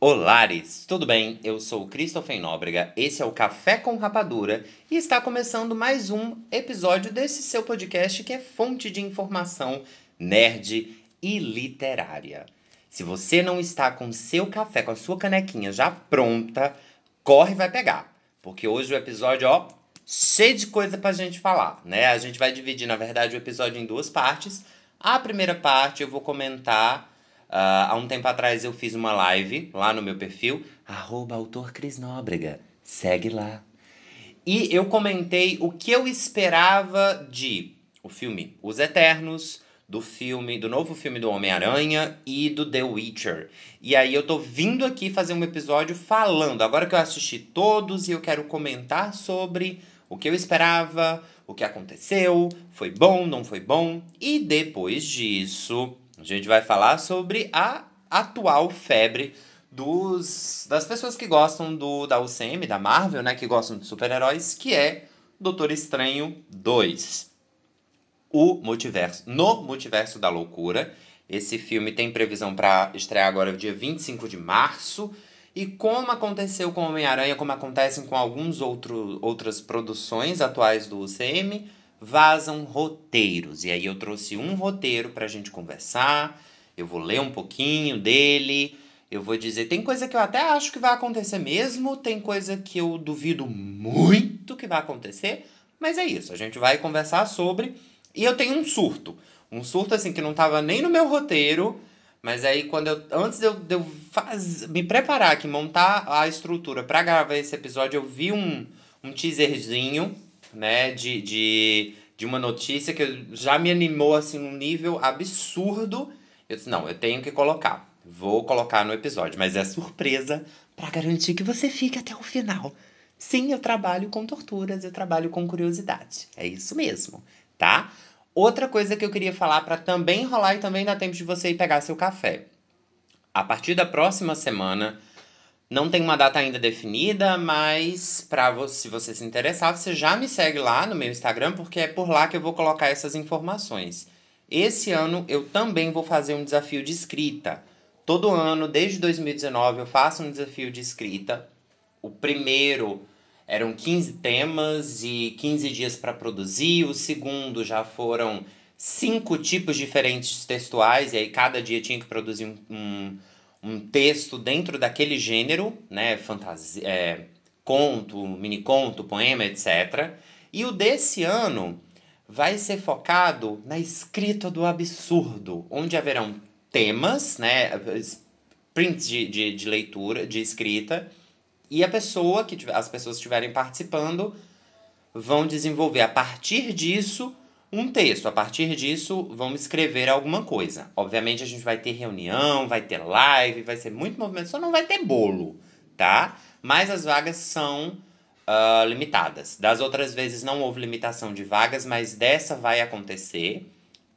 Olares, tudo bem? Eu sou o Christopher Nóbrega, esse é o Café com Rapadura e está começando mais um episódio desse seu podcast que é fonte de informação nerd e literária. Se você não está com seu café, com a sua canequinha já pronta, corre e vai pegar, porque hoje o episódio, ó, cheio de coisa pra gente falar, né? A gente vai dividir, na verdade, o episódio em duas partes. A primeira parte eu vou comentar há um tempo atrás eu fiz uma live lá no meu perfil, arroba autor Cris Nóbrega. Segue lá. E eu comentei o que eu esperava de o filme Os Eternos, do filme, do novo filme do Homem-Aranha e do The Witcher. E aí eu tô vindo aqui fazer um episódio falando, agora que eu assisti todos e eu quero comentar sobre o que eu esperava, o que aconteceu, foi bom, não foi bom. E depois disso, a gente vai falar sobre a atual febre dos, das pessoas que gostam do, da UCM, da Marvel, né? Que gostam de super-heróis, que é Doutor Estranho 2. O multiverso. No Multiverso da Loucura. Esse filme tem previsão para estrear agora dia 25 de março. E como aconteceu com Homem-Aranha, como acontecem com algumas outras produções atuais do UCM, vazam roteiros. E aí eu trouxe um roteiro para a gente conversar. Eu vou ler um pouquinho dele. Eu vou dizer, tem coisa que eu até acho que vai acontecer mesmo, tem coisa que eu duvido muito que vai acontecer, mas é isso, a gente vai conversar sobre. E eu tenho um surto. Um surto assim que não estava nem no meu roteiro, mas aí quando eu antes de eu, de eu faz, me preparar aqui, montar a estrutura para gravar esse episódio, eu vi um, um teaserzinho né, de, de, de uma notícia que já me animou assim num nível absurdo. Eu disse, não, eu tenho que colocar. Vou colocar no episódio, mas é surpresa para garantir que você fique até o final. Sim, eu trabalho com torturas, eu trabalho com curiosidade. É isso mesmo, tá? Outra coisa que eu queria falar para também rolar e também dar tempo de você ir pegar seu café. A partir da próxima semana, não tem uma data ainda definida, mas para você, se você se interessar, você já me segue lá no meu Instagram, porque é por lá que eu vou colocar essas informações. Esse ano eu também vou fazer um desafio de escrita. Todo ano, desde 2019, eu faço um desafio de escrita. O primeiro eram 15 temas e 15 dias para produzir. O segundo já foram cinco tipos diferentes textuais, e aí cada dia tinha que produzir um, um um texto dentro daquele gênero, né, fantasia, é, conto, poema, etc. E o desse ano vai ser focado na escrita do absurdo, onde haverão temas, né, prints de, de, de leitura, de escrita, e a pessoa que as pessoas que estiverem participando vão desenvolver a partir disso um texto. A partir disso, vamos escrever alguma coisa. Obviamente, a gente vai ter reunião, vai ter live, vai ser muito movimento, só não vai ter bolo, tá? Mas as vagas são uh, limitadas. Das outras vezes não houve limitação de vagas, mas dessa vai acontecer,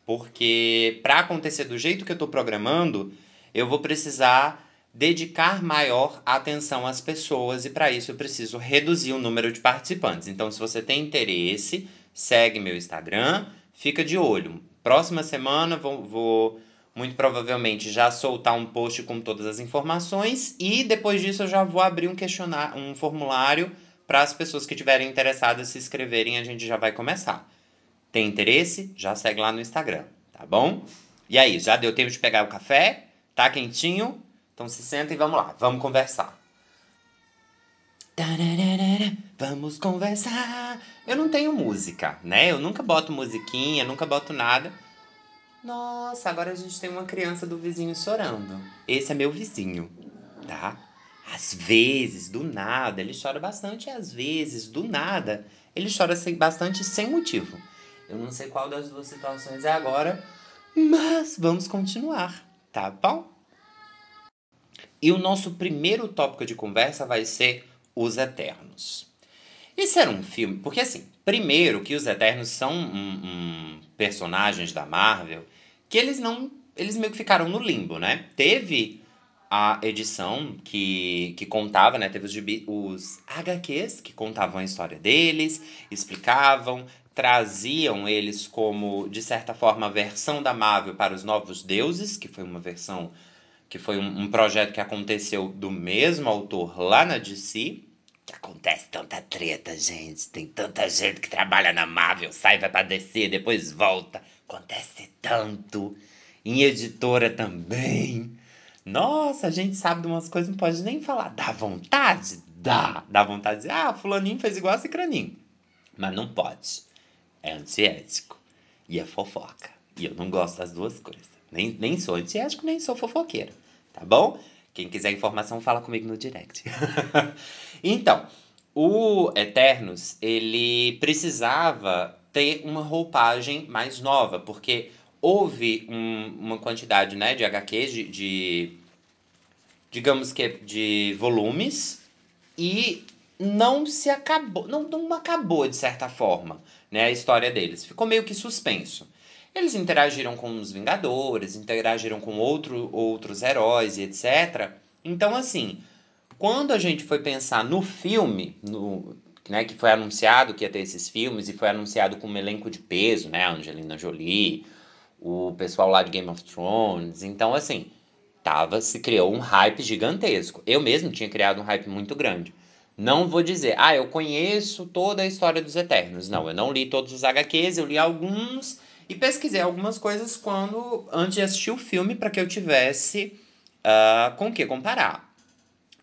porque para acontecer do jeito que eu estou programando, eu vou precisar dedicar maior atenção às pessoas e para isso eu preciso reduzir o número de participantes. Então, se você tem interesse, segue meu Instagram, fica de olho. Próxima semana vou, vou muito provavelmente já soltar um post com todas as informações e depois disso eu já vou abrir um questionário, um formulário para as pessoas que tiverem interessadas se inscreverem, a gente já vai começar. Tem interesse? Já segue lá no Instagram, tá bom? E aí, já deu tempo de pegar o café? Tá quentinho? Então se senta e vamos lá, vamos conversar. Vamos conversar. Eu não tenho música, né? Eu nunca boto musiquinha, nunca boto nada. Nossa, agora a gente tem uma criança do vizinho chorando. Esse é meu vizinho, tá? Às vezes, do nada, ele chora bastante, e às vezes, do nada, ele chora bastante sem motivo. Eu não sei qual das duas situações é agora, mas vamos continuar, tá bom? E o nosso primeiro tópico de conversa vai ser os Eternos. Esse era um filme, porque assim, primeiro que os Eternos são um, um, personagens da Marvel que eles não, eles meio que ficaram no limbo, né? Teve a edição que, que contava, né? Teve os, os HQs que contavam a história deles, explicavam, traziam eles como, de certa forma, a versão da Marvel para os Novos Deuses, que foi uma versão que foi um, um projeto que aconteceu do mesmo autor lá na DC. Que acontece tanta treta, gente. Tem tanta gente que trabalha na Marvel, sai, vai pra DC, depois volta. Acontece tanto. Em editora também. Nossa, a gente sabe de umas coisas, não pode nem falar. Dá vontade? Dá. Dá vontade de ah, fulaninho fez igual a cicraninho. Mas não pode. É antiético. E é fofoca. E eu não gosto das duas coisas. Nem, nem sou antiético, nem sou fofoqueiro. Tá bom? Quem quiser informação, fala comigo no direct. então, o Eternos, ele precisava ter uma roupagem mais nova, porque houve um, uma quantidade né, de HQs, de, de, digamos que de volumes, e não se acabou, não, não acabou de certa forma né, a história deles. Ficou meio que suspenso. Eles interagiram com os Vingadores, interagiram com outro, outros heróis e etc. Então, assim, quando a gente foi pensar no filme, no, né, que foi anunciado que ia ter esses filmes e foi anunciado com um elenco de peso, né, Angelina Jolie, o pessoal lá de Game of Thrones. Então, assim, tava, se criou um hype gigantesco. Eu mesmo tinha criado um hype muito grande. Não vou dizer, ah, eu conheço toda a história dos Eternos. Não, eu não li todos os HQs, eu li alguns e pesquisei algumas coisas quando antes de assistir o filme para que eu tivesse uh, com o que comparar.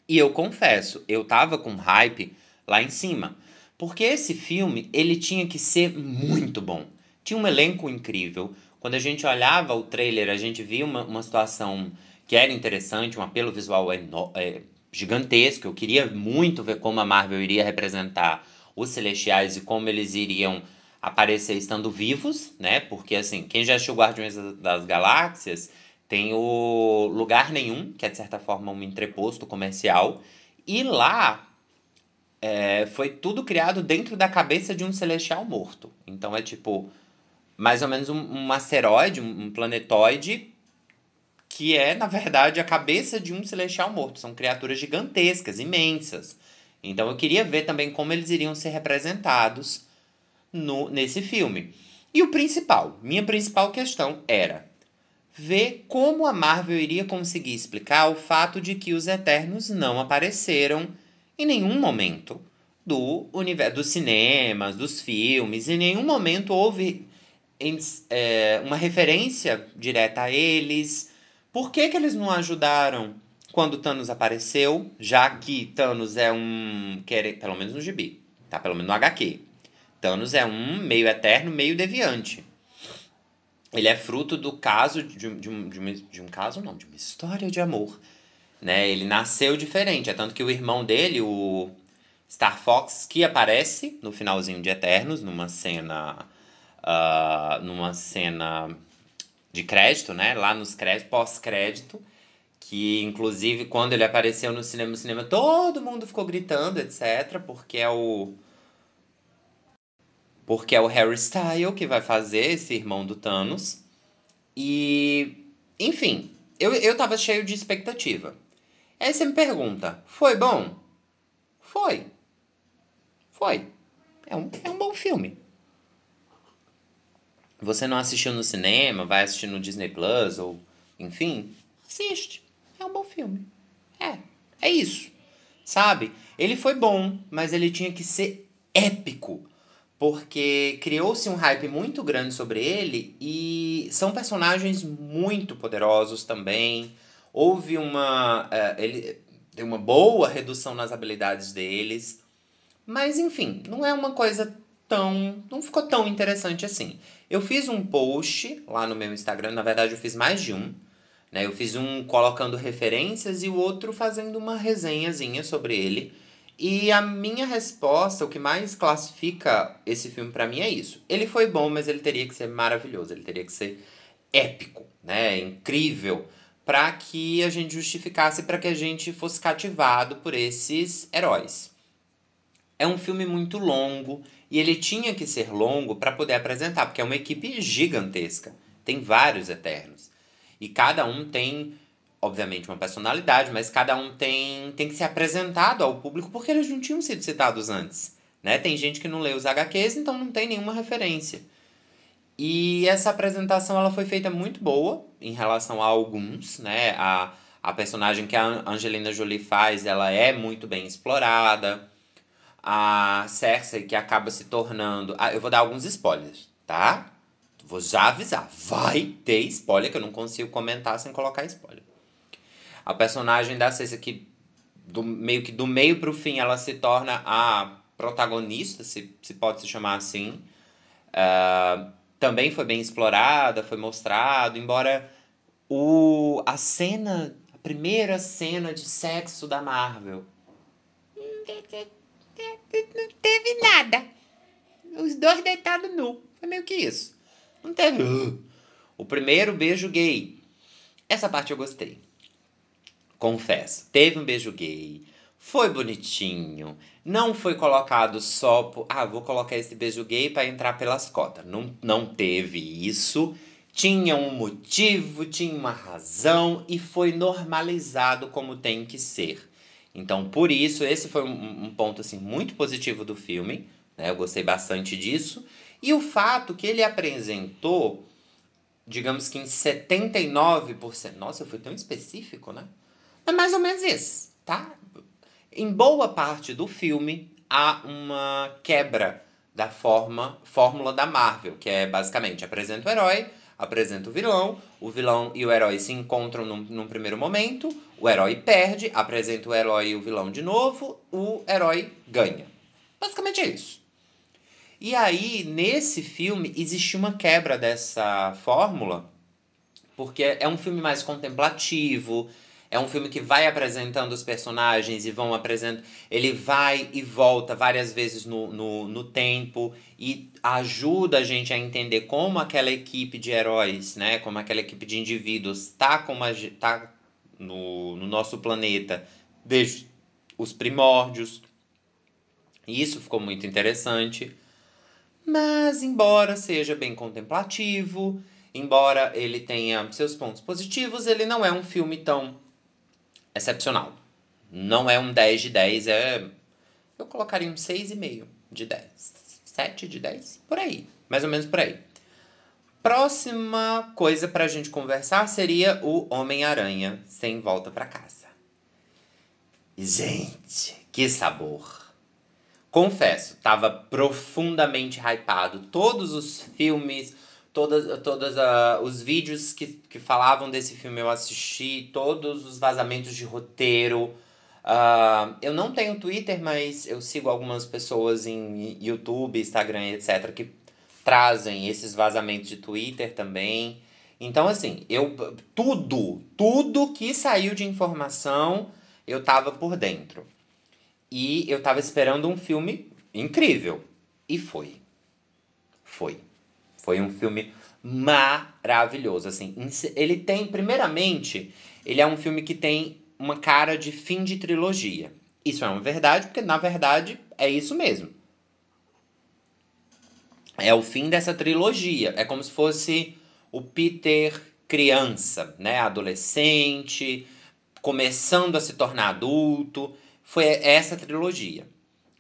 E eu confesso, eu tava com hype lá em cima, porque esse filme ele tinha que ser muito bom. Tinha um elenco incrível. Quando a gente olhava o trailer, a gente via uma, uma situação que era interessante, um apelo visual é, gigantesco. Eu queria muito ver como a Marvel iria representar os Celestiais e como eles iriam aparecer estando vivos, né? Porque assim, quem já assistiu Guardiões das Galáxias tem o Lugar Nenhum, que é de certa forma um entreposto comercial, e lá é, foi tudo criado dentro da cabeça de um celestial morto. Então é tipo mais ou menos um, um asteroide, um, um planetóide que é, na verdade, a cabeça de um celestial morto. São criaturas gigantescas, imensas. Então eu queria ver também como eles iriam ser representados no, nesse filme. E o principal, minha principal questão era ver como a Marvel iria conseguir explicar o fato de que os Eternos não apareceram em nenhum momento do universo dos cinemas, dos filmes, em nenhum momento houve é, uma referência direta a eles. Por que, que eles não ajudaram quando Thanos apareceu, já que Thanos é um. Pelo menos no gibi, tá? Pelo menos no HQ. Thanos é um meio eterno, meio deviante. Ele é fruto do caso de, de, um, de, um, de um caso, não, de uma história de amor. Né? Ele nasceu diferente. É tanto que o irmão dele, o Star Fox, que aparece no finalzinho de Eternos, numa cena. Uh, numa cena de crédito, né? Lá nos créditos, pós-crédito. Que inclusive quando ele apareceu no cinema, no cinema, todo mundo ficou gritando, etc. Porque é o porque é o Harry Styles que vai fazer esse irmão do Thanos. E, enfim, eu, eu tava cheio de expectativa. Aí você me pergunta, foi bom? Foi. Foi. É um, é um bom filme. Você não assistiu no cinema, vai assistir no Disney Plus, ou enfim, assiste. É um bom filme. É. É isso. Sabe? Ele foi bom, mas ele tinha que ser épico porque criou-se um hype muito grande sobre ele e são personagens muito poderosos também. Houve uma. Uh, ele uma boa redução nas habilidades deles. Mas enfim, não é uma coisa tão. não ficou tão interessante assim. Eu fiz um post lá no meu Instagram, na verdade eu fiz mais de um. Né? Eu fiz um colocando referências e o outro fazendo uma resenhazinha sobre ele. E a minha resposta, o que mais classifica esse filme para mim é isso. Ele foi bom, mas ele teria que ser maravilhoso, ele teria que ser épico, né? Incrível, para que a gente justificasse para que a gente fosse cativado por esses heróis. É um filme muito longo e ele tinha que ser longo para poder apresentar, porque é uma equipe gigantesca. Tem vários eternos. E cada um tem obviamente, uma personalidade, mas cada um tem, tem que ser apresentado ao público porque eles não tinham sido citados antes. Né? Tem gente que não lê os HQs, então não tem nenhuma referência. E essa apresentação ela foi feita muito boa em relação a alguns, né? A, A personagem que a Angelina Jolie faz, ela é muito bem explorada. A Cersei, que acaba se tornando. Ah, eu vou dar alguns spoilers, tá? Vou já avisar. Vai ter spoiler, que eu não consigo comentar sem colocar spoiler. A personagem da Cersei, que do, meio que do meio pro fim ela se torna a protagonista, se, se pode se chamar assim. Uh, também foi bem explorada, foi mostrado, embora o, a cena, a primeira cena de sexo da Marvel. Não teve nada. Os dois deitados nu. Foi meio que isso. Não teve. O primeiro beijo gay. Essa parte eu gostei. Confesso. Teve um beijo gay. Foi bonitinho. Não foi colocado só por. Ah, vou colocar esse beijo gay para entrar pelas cotas. Não, não teve isso tinha um motivo, tinha uma razão e foi normalizado como tem que ser. Então, por isso, esse foi um, um ponto assim muito positivo do filme. Né? Eu gostei bastante disso. E o fato que ele apresentou, digamos que em 79%. Nossa, eu fui tão específico, né? É mais ou menos isso, tá? Em boa parte do filme há uma quebra da forma, fórmula da Marvel, que é basicamente apresenta o herói, apresenta o vilão, o vilão e o herói se encontram num, num, primeiro momento, o herói perde, apresenta o herói e o vilão de novo, o herói ganha. Basicamente é isso. E aí, nesse filme, existe uma quebra dessa fórmula, porque é um filme mais contemplativo, é um filme que vai apresentando os personagens e vão apresentando. Ele vai e volta várias vezes no, no, no tempo e ajuda a gente a entender como aquela equipe de heróis, né? Como aquela equipe de indivíduos tá, como a, tá no, no nosso planeta desde os primórdios. E isso ficou muito interessante. Mas, embora seja bem contemplativo, embora ele tenha seus pontos positivos, ele não é um filme tão excepcional. Não é um 10 de 10, é. Eu colocaria um 6,5 de 10. 7 de 10? Por aí. Mais ou menos por aí. Próxima coisa pra gente conversar seria o Homem-Aranha sem volta para casa. Gente, que sabor! Confesso, tava profundamente hypado. Todos os filmes, todas, todas uh, os vídeos que, que falavam desse filme eu assisti, todos os vazamentos de roteiro. Uh, eu não tenho Twitter, mas eu sigo algumas pessoas em YouTube, Instagram, etc., que trazem esses vazamentos de Twitter também. Então, assim, eu tudo, tudo que saiu de informação, eu tava por dentro. E eu tava esperando um filme incrível. E foi. Foi. Foi um filme maravilhoso, assim. Ele tem, primeiramente, ele é um filme que tem uma cara de fim de trilogia. Isso é uma verdade, porque na verdade é isso mesmo. É o fim dessa trilogia. É como se fosse o Peter criança, né, adolescente, começando a se tornar adulto. Foi essa trilogia,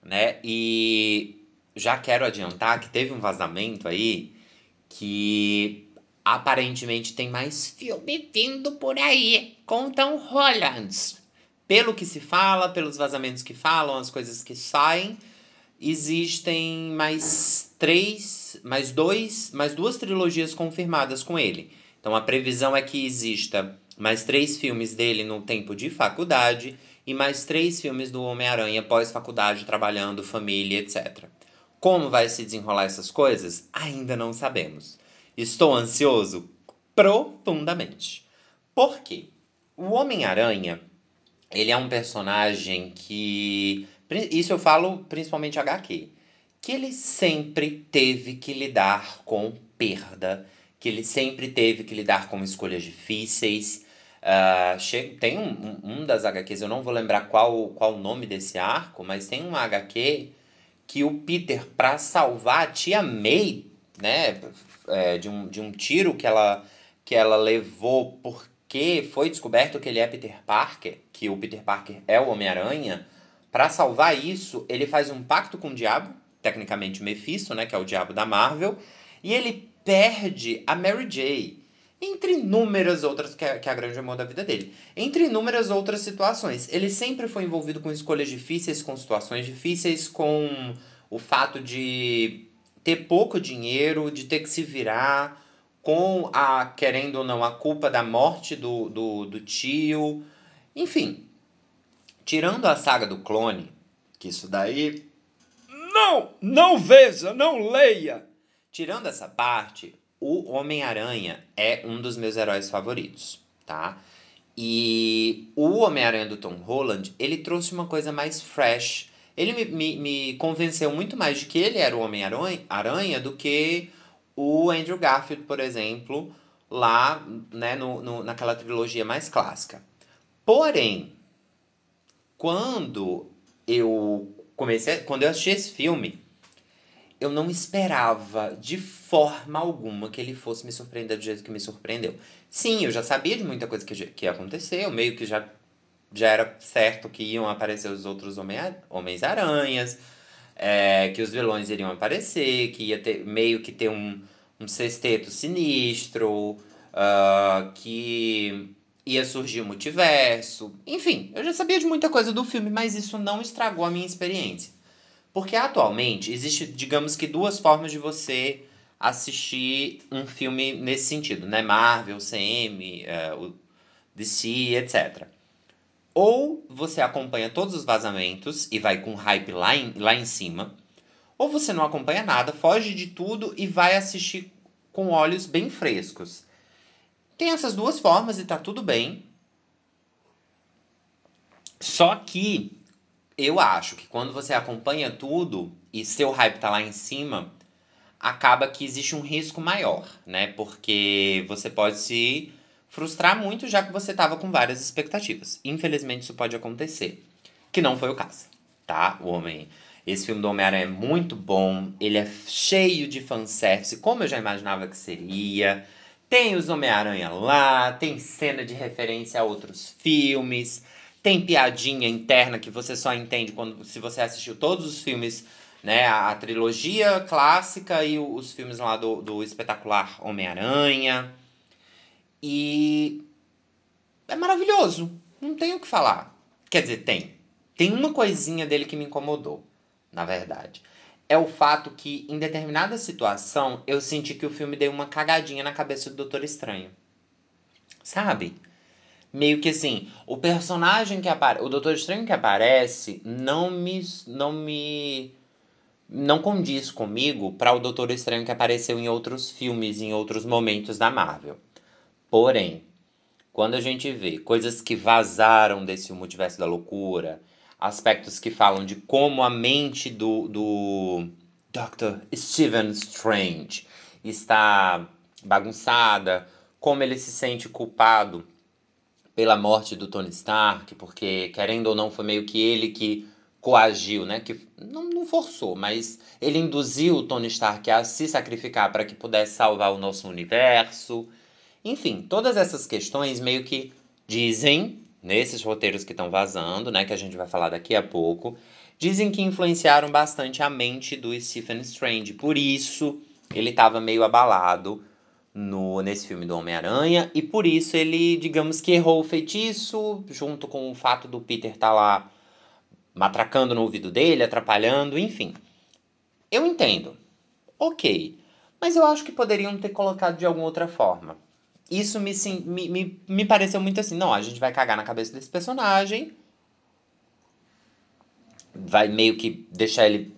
né? E já quero adiantar que teve um vazamento aí que aparentemente tem mais filme vindo por aí com Tom Holland. Pelo que se fala, pelos vazamentos que falam, as coisas que saem, existem mais três, mais dois, mais duas trilogias confirmadas com ele. Então a previsão é que exista mais três filmes dele no tempo de faculdade e mais três filmes do Homem-Aranha pós-faculdade, trabalhando, família, etc. Como vai se desenrolar essas coisas? Ainda não sabemos. Estou ansioso profundamente. Por quê? O Homem-Aranha, ele é um personagem que. Isso eu falo principalmente HQ. Que ele sempre teve que lidar com perda, que ele sempre teve que lidar com escolhas difíceis. Uh, tem um, um, das HQs, eu não vou lembrar qual, qual o nome desse arco, mas tem um HQ que o Peter, para salvar a tia May, né, é, de, um, de um tiro que ela, que ela levou porque foi descoberto que ele é Peter Parker, que o Peter Parker é o Homem-Aranha. Para salvar isso, ele faz um pacto com o diabo, tecnicamente Mephisto, né, que é o diabo da Marvel, e ele perde a Mary Jane. Entre inúmeras outras, que é, que é a grande amor da vida dele. Entre inúmeras outras situações. Ele sempre foi envolvido com escolhas difíceis, com situações difíceis, com o fato de ter pouco dinheiro, de ter que se virar, com a, querendo ou não, a culpa da morte do, do, do tio. Enfim, tirando a saga do clone, que isso daí. Não! Não veja, não leia! Tirando essa parte, o Homem-Aranha é um dos meus heróis favoritos, tá? E o Homem-Aranha do Tom Holland, ele trouxe uma coisa mais fresh. Ele me, me, me convenceu muito mais de que ele era o Homem-Aranha do que o Andrew Garfield, por exemplo, lá né, no, no, naquela trilogia mais clássica. Porém, quando eu comecei, quando eu assisti esse filme, eu não esperava de forma alguma que ele fosse me surpreender do jeito que me surpreendeu. Sim, eu já sabia de muita coisa que, que ia acontecer, eu meio que já, já era certo que iam aparecer os outros Homens-Aranhas, é, que os vilões iriam aparecer, que ia ter meio que ter um, um sexteto sinistro, uh, que ia surgir o multiverso. Enfim, eu já sabia de muita coisa do filme, mas isso não estragou a minha experiência. Porque atualmente existe, digamos que, duas formas de você assistir um filme nesse sentido, né? Marvel, CM, uh, DC, etc. Ou você acompanha todos os vazamentos e vai com hype lá em, lá em cima, ou você não acompanha nada, foge de tudo e vai assistir com olhos bem frescos. Tem essas duas formas e tá tudo bem. Só que eu acho que quando você acompanha tudo e seu hype tá lá em cima, acaba que existe um risco maior, né? Porque você pode se frustrar muito já que você tava com várias expectativas. Infelizmente isso pode acontecer, que não foi o caso, tá? O homem, esse filme do Homem-Aranha é muito bom, ele é cheio de fanservice, como eu já imaginava que seria. Tem os Homem-Aranha lá, tem cena de referência a outros filmes. Tem piadinha interna que você só entende quando se você assistiu todos os filmes, né? A, a trilogia clássica e o, os filmes lá do, do espetacular Homem-Aranha. E é maravilhoso. Não tenho o que falar. Quer dizer, tem. Tem uma coisinha dele que me incomodou, na verdade. É o fato que, em determinada situação, eu senti que o filme deu uma cagadinha na cabeça do Doutor Estranho. Sabe? Meio que assim, o personagem que aparece, o Doutor Estranho que aparece não me não me não condiz comigo para o Doutor Estranho que apareceu em outros filmes, em outros momentos da Marvel. Porém, quando a gente vê coisas que vazaram desse multiverso da loucura, aspectos que falam de como a mente do, do Dr. Stephen Strange está bagunçada, como ele se sente culpado pela morte do Tony Stark, porque querendo ou não foi meio que ele que coagiu, né? Que não, não forçou, mas ele induziu o Tony Stark a se sacrificar para que pudesse salvar o nosso universo. Enfim, todas essas questões meio que dizem nesses roteiros que estão vazando, né, que a gente vai falar daqui a pouco, dizem que influenciaram bastante a mente do Stephen Strange. Por isso, ele estava meio abalado no, nesse filme do Homem-Aranha, e por isso ele, digamos que errou o feitiço, junto com o fato do Peter estar tá lá matracando no ouvido dele, atrapalhando, enfim. Eu entendo. Ok. Mas eu acho que poderiam ter colocado de alguma outra forma. Isso me, sim, me, me, me pareceu muito assim. Não, a gente vai cagar na cabeça desse personagem. Vai meio que deixar ele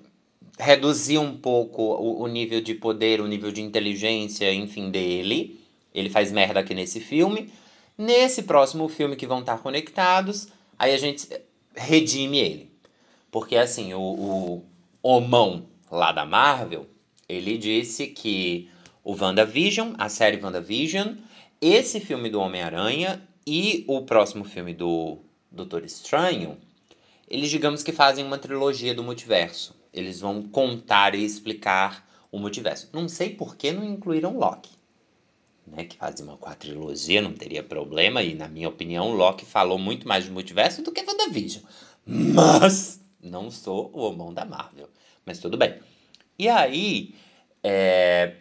reduzir um pouco o, o, nível de poder, o nível de inteligência, enfim, dele. Ele faz merda aqui nesse filme. Nesse próximo filme que vão estar conectados, aí a gente redime ele. Porque assim, o, o homão lá da Marvel, ele disse que o WandaVision, a série WandaVision, esse filme do Homem-Aranha e o próximo filme do Doutor Estranho, eles digamos que fazem uma trilogia do multiverso. Eles vão contar e explicar o multiverso. Não sei por que não incluíram Loki. Né, que fazia uma quadrilogia, não teria problema, e na minha opinião, Loki falou muito mais de multiverso do que WandaVision. Mas não sou o homão da Marvel. Mas tudo bem. E aí, é,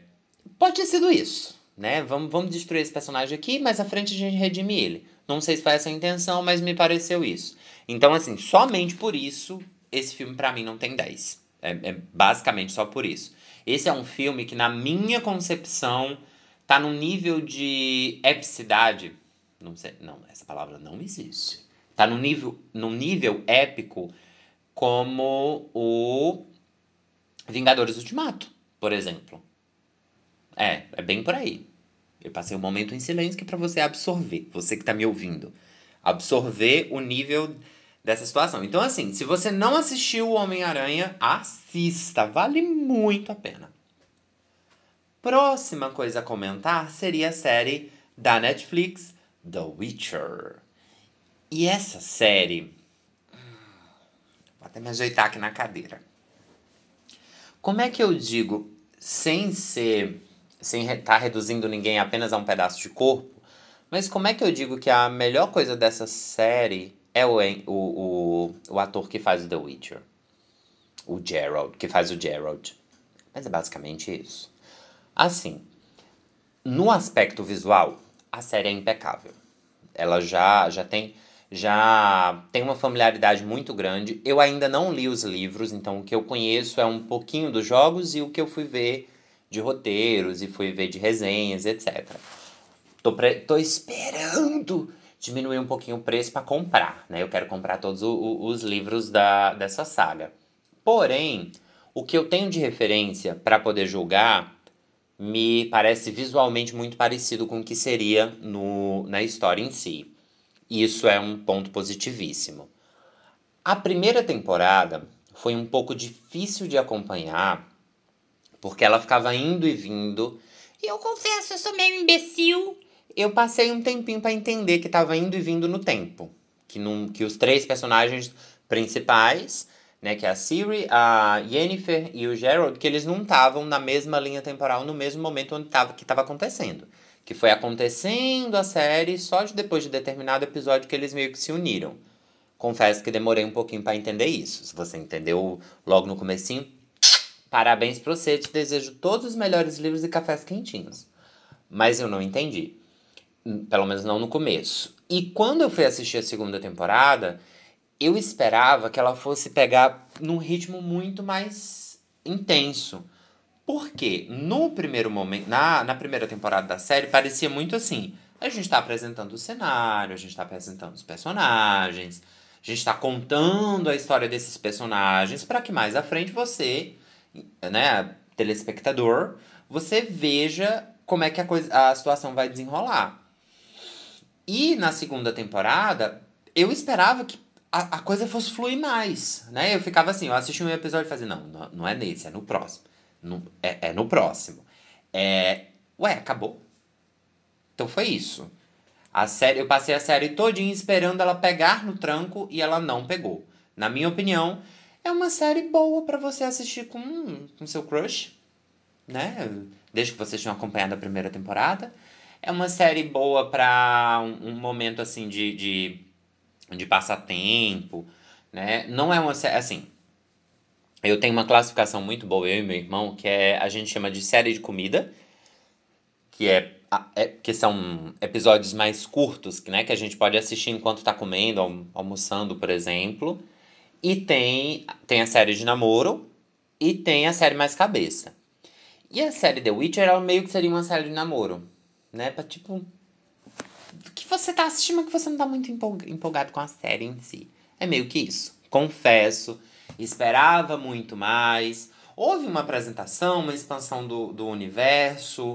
pode ter sido isso, né? Vamos, vamos destruir esse personagem aqui, mas à frente a gente redime ele. Não sei se foi essa a intenção, mas me pareceu isso. Então, assim, somente por isso, esse filme para mim não tem 10. É, é, basicamente só por isso. Esse é um filme que, na minha concepção, tá num nível de epicidade. Não sei, não, essa palavra não existe. Tá num nível, num nível épico como o Vingadores Ultimato, por exemplo. É, é bem por aí. Eu passei um momento em silêncio que é para você absorver, você que tá me ouvindo, absorver o nível dessa situação. Então assim, se você não assistiu o Homem-Aranha, assista, vale muito a pena. Próxima coisa a comentar seria a série da Netflix The Witcher. E essa série Vou até me ajeitar aqui na cadeira. Como é que eu digo, sem ser. sem estar tá reduzindo ninguém apenas a um pedaço de corpo, mas como é que eu digo que a melhor coisa dessa série é o, o, o, o ator que faz o The Witcher? O Gerald, que faz o Gerald. Mas é basicamente isso. Assim, no aspecto visual, a série é impecável. Ela já, já tem já tem uma familiaridade muito grande. Eu ainda não li os livros, então o que eu conheço é um pouquinho dos jogos e o que eu fui ver de roteiros e fui ver de resenhas, etc. Tô, pre... Tô esperando diminuir um pouquinho o preço para comprar, né? Eu quero comprar todos o, os livros da, dessa saga. Porém, o que eu tenho de referência para poder julgar me parece visualmente muito parecido com o que seria no, na história em si. Isso é um ponto positivíssimo. A primeira temporada foi um pouco difícil de acompanhar, porque ela ficava indo e vindo. E eu confesso, eu sou meio imbecil. Eu passei um tempinho para entender que estava indo e vindo no tempo. Que, num, que os três personagens principais, né, que é a Siri, a Yennefer e o Gerald, que eles não estavam na mesma linha temporal no mesmo momento onde tava, que estava acontecendo que foi acontecendo a série só de depois de determinado episódio que eles meio que se uniram. Confesso que demorei um pouquinho para entender isso. Se você entendeu logo no comecinho, parabéns para você, te desejo todos os melhores livros e cafés quentinhos. Mas eu não entendi. Pelo menos não no começo. E quando eu fui assistir a segunda temporada, eu esperava que ela fosse pegar num ritmo muito mais intenso. Porque no primeiro momento, na, na primeira temporada da série, parecia muito assim. A gente está apresentando o cenário, a gente está apresentando os personagens, a gente está contando a história desses personagens para que mais à frente você, né, telespectador, você veja como é que a, coisa, a situação vai desenrolar. E na segunda temporada, eu esperava que a, a coisa fosse fluir mais, né? Eu ficava assim, eu assisti um episódio e fazia, não, não, não é nesse, é no próximo. No, é, é no próximo. É, ué, acabou. Então foi isso. A série, eu passei a série todinha esperando ela pegar no tranco e ela não pegou. Na minha opinião, é uma série boa para você assistir com, com seu crush, né? Desde que vocês tenham acompanhado a primeira temporada. É uma série boa para um, um, momento assim de, de, de passatempo, né? Não é uma série assim eu tenho uma classificação muito boa, eu e meu irmão, que é a gente chama de série de comida, que é, é que são episódios mais curtos, né, que a gente pode assistir enquanto está comendo, almoçando, por exemplo. E tem, tem a série de namoro e tem a série mais cabeça. E a série The Witcher, ela meio que seria uma série de namoro, né? Pra tipo. Que você tá assistindo, que você não tá muito empolgado com a série em si. É meio que isso. Confesso esperava muito mais. Houve uma apresentação, uma expansão do, do universo,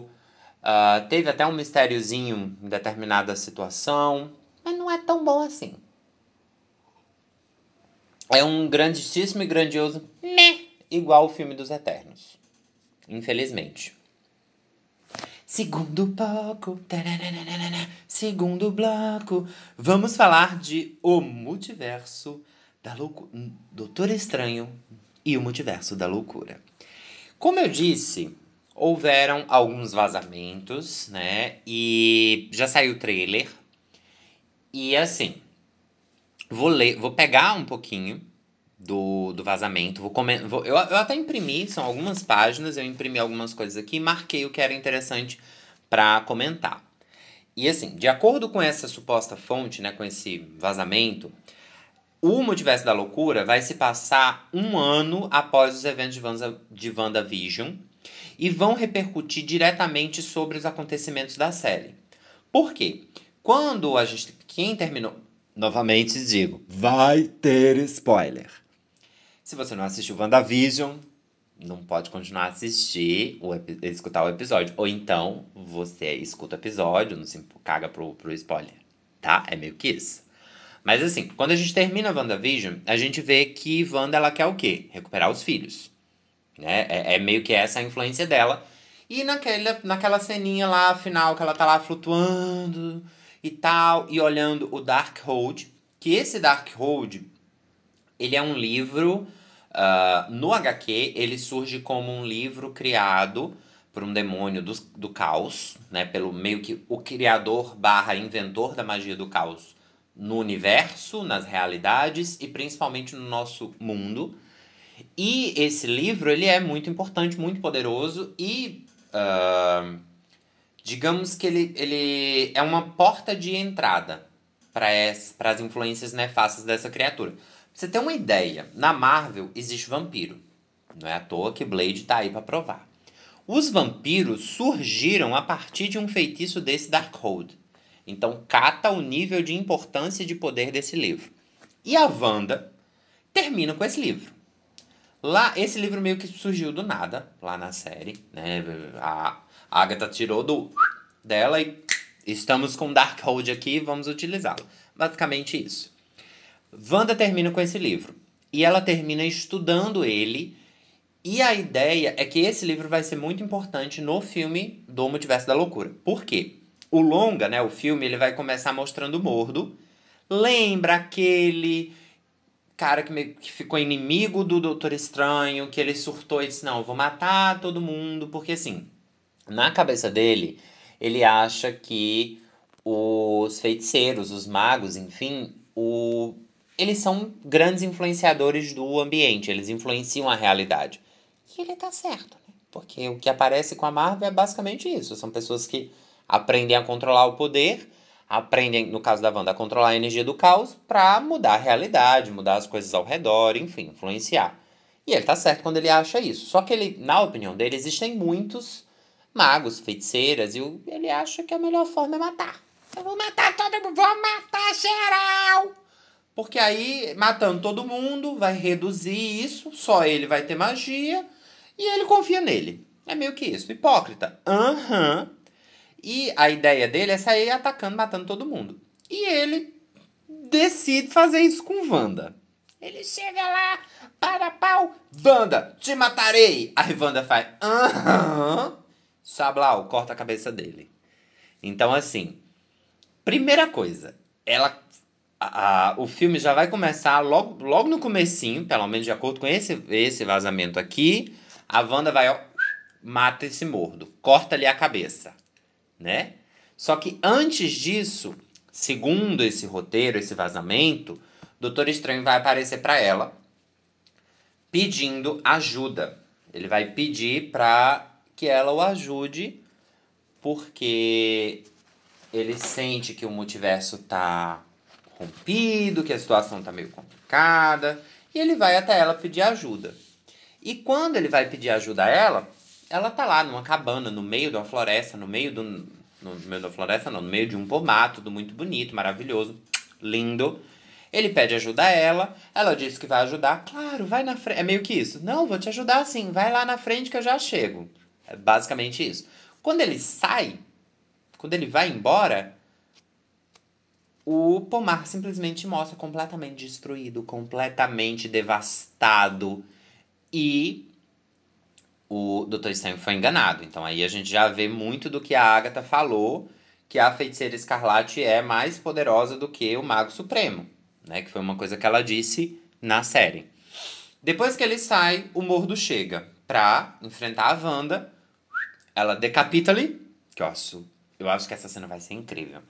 uh, teve até um mistériozinho em determinada situação, mas não é tão bom assim. É um grandíssimo e grandioso meh, igual o filme dos Eternos. Infelizmente. Segundo bloco, segundo bloco, vamos falar de O Multiverso da loucura. Doutor Estranho e o Multiverso da Loucura. Como eu disse, houveram alguns vazamentos, né? E já saiu o trailer. E assim, vou ler, vou pegar um pouquinho do, do vazamento. Vou, comer, vou eu, eu até imprimi, são algumas páginas, eu imprimi algumas coisas aqui, marquei o que era interessante para comentar. E assim, de acordo com essa suposta fonte, né, com esse vazamento, o Multiverso da Loucura vai se passar um ano após os eventos de, Wanda, de WandaVision e vão repercutir diretamente sobre os acontecimentos da série. Por quê? Quando a gente. Quem terminou. Novamente digo, vai ter spoiler. Se você não assistiu WandaVision, não pode continuar a assistir ou escutar o episódio. Ou então, você escuta o episódio, não se caga pro, pro spoiler. Tá? É meio que isso. Mas assim, quando a gente termina WandaVision, a gente vê que Wanda ela quer o quê? Recuperar os filhos. Né? É, é meio que essa a influência dela. E naquela, naquela ceninha lá, final, que ela tá lá flutuando e tal, e olhando o Darkhold, que esse Darkhold, ele é um livro, uh, no HQ, ele surge como um livro criado por um demônio do, do caos, né, pelo meio que o criador barra inventor da magia do caos no universo, nas realidades e principalmente no nosso mundo. E esse livro, ele é muito importante, muito poderoso e... Uh, digamos que ele, ele é uma porta de entrada para as influências nefastas dessa criatura. Você ter uma ideia, na Marvel existe vampiro. Não é à toa que Blade tá aí para provar. Os vampiros surgiram a partir de um feitiço desse Darkhold. Então cata o nível de importância e de poder desse livro. E a Wanda termina com esse livro. Lá, esse livro meio que surgiu do nada, lá na série, né? A Agatha tirou do dela e estamos com Darkhold aqui, vamos utilizá-lo. Basicamente isso. Wanda termina com esse livro. E ela termina estudando ele. E a ideia é que esse livro vai ser muito importante no filme do Multiverso da Loucura. Por quê? O longa, né, o filme, ele vai começar mostrando o Mordo. Lembra aquele cara que, que ficou inimigo do Doutor Estranho, que ele surtou e disse, não, vou matar todo mundo, porque assim, na cabeça dele, ele acha que os feiticeiros, os magos, enfim, o... eles são grandes influenciadores do ambiente, eles influenciam a realidade. E ele tá certo, né? Porque o que aparece com a Marvel é basicamente isso. São pessoas que aprendem a controlar o poder, aprendem, no caso da Wanda, a controlar a energia do caos para mudar a realidade, mudar as coisas ao redor, enfim, influenciar. E ele tá certo quando ele acha isso. Só que ele, na opinião dele, existem muitos magos, feiticeiras, e ele acha que a melhor forma é matar. Eu vou matar todo mundo, vou matar geral! Porque aí, matando todo mundo, vai reduzir isso, só ele vai ter magia, e ele confia nele. É meio que isso. Hipócrita. Aham. Uhum. E a ideia dele é sair atacando, matando todo mundo. E ele decide fazer isso com Wanda. Ele chega lá, para pau, Wanda, te matarei. Aí Wanda faz, aham. Sablau, corta a cabeça dele. Então, assim, primeira coisa, ela. A, o filme já vai começar logo, logo no comecinho, pelo menos de acordo com esse, esse vazamento aqui. A Wanda vai, ó, mata esse mordo, corta ali a cabeça, né? Só que antes disso, segundo esse roteiro, esse vazamento, Doutor Estranho vai aparecer para ela pedindo ajuda. Ele vai pedir para que ela o ajude, porque ele sente que o multiverso tá rompido, que a situação tá meio complicada, e ele vai até ela pedir ajuda. E quando ele vai pedir ajuda a ela, ela tá lá numa cabana, no meio de uma floresta, no meio do. No meio da floresta, não, no meio de um pomar, tudo muito bonito, maravilhoso, lindo. Ele pede ajuda a ela, ela diz que vai ajudar. Claro, vai na frente. É meio que isso. Não, vou te ajudar sim, vai lá na frente que eu já chego. É basicamente isso. Quando ele sai, quando ele vai embora, o pomar simplesmente mostra completamente destruído, completamente devastado. E o Dr. Estranho foi enganado. Então aí a gente já vê muito do que a Agatha falou, que a feiticeira escarlate é mais poderosa do que o Mago Supremo, né? Que foi uma coisa que ela disse na série. Depois que ele sai, o Mordo chega pra enfrentar a Wanda ela decapita ali, que eu acho, eu acho que essa cena vai ser incrível.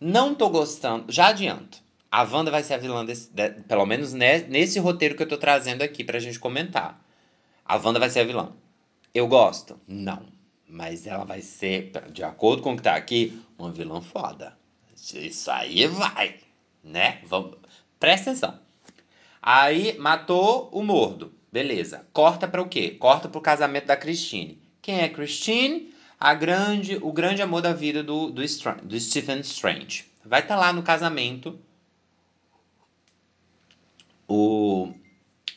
Não tô gostando, já adianto. A Wanda vai ser a vilã desse, de, pelo menos nesse roteiro que eu tô trazendo aqui pra gente comentar. A Wanda vai ser a vilã. Eu gosto? Não. Mas ela vai ser, de acordo com o que tá aqui, uma vilã foda. Isso aí vai, né? Vamos... Presta atenção. Aí matou o mordo. Beleza. Corta para o quê? Corta pro casamento da Christine. Quem é Christine? A grande, o grande amor da vida do, do, do Stephen Strange. Vai estar tá lá no casamento o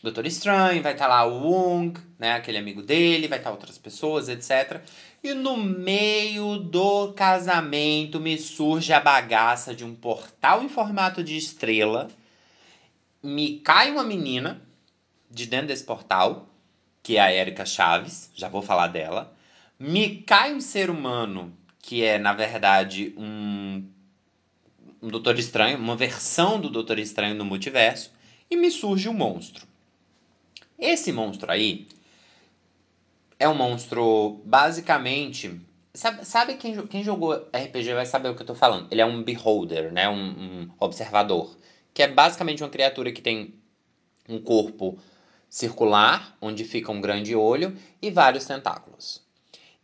Doutor Estranho, vai estar tá lá o Wong, né, aquele amigo dele, vai estar tá outras pessoas, etc. E no meio do casamento me surge a bagaça de um portal em formato de estrela. Me cai uma menina de dentro desse portal, que é a Erika Chaves, já vou falar dela. Me cai um ser humano que é, na verdade, um, um Doutor Estranho, uma versão do Doutor Estranho no multiverso, e me surge um monstro. Esse monstro aí é um monstro basicamente. Sabe, sabe quem, quem jogou RPG vai saber o que eu tô falando. Ele é um beholder, né? Um, um observador. Que é basicamente uma criatura que tem um corpo circular, onde fica um grande olho e vários tentáculos.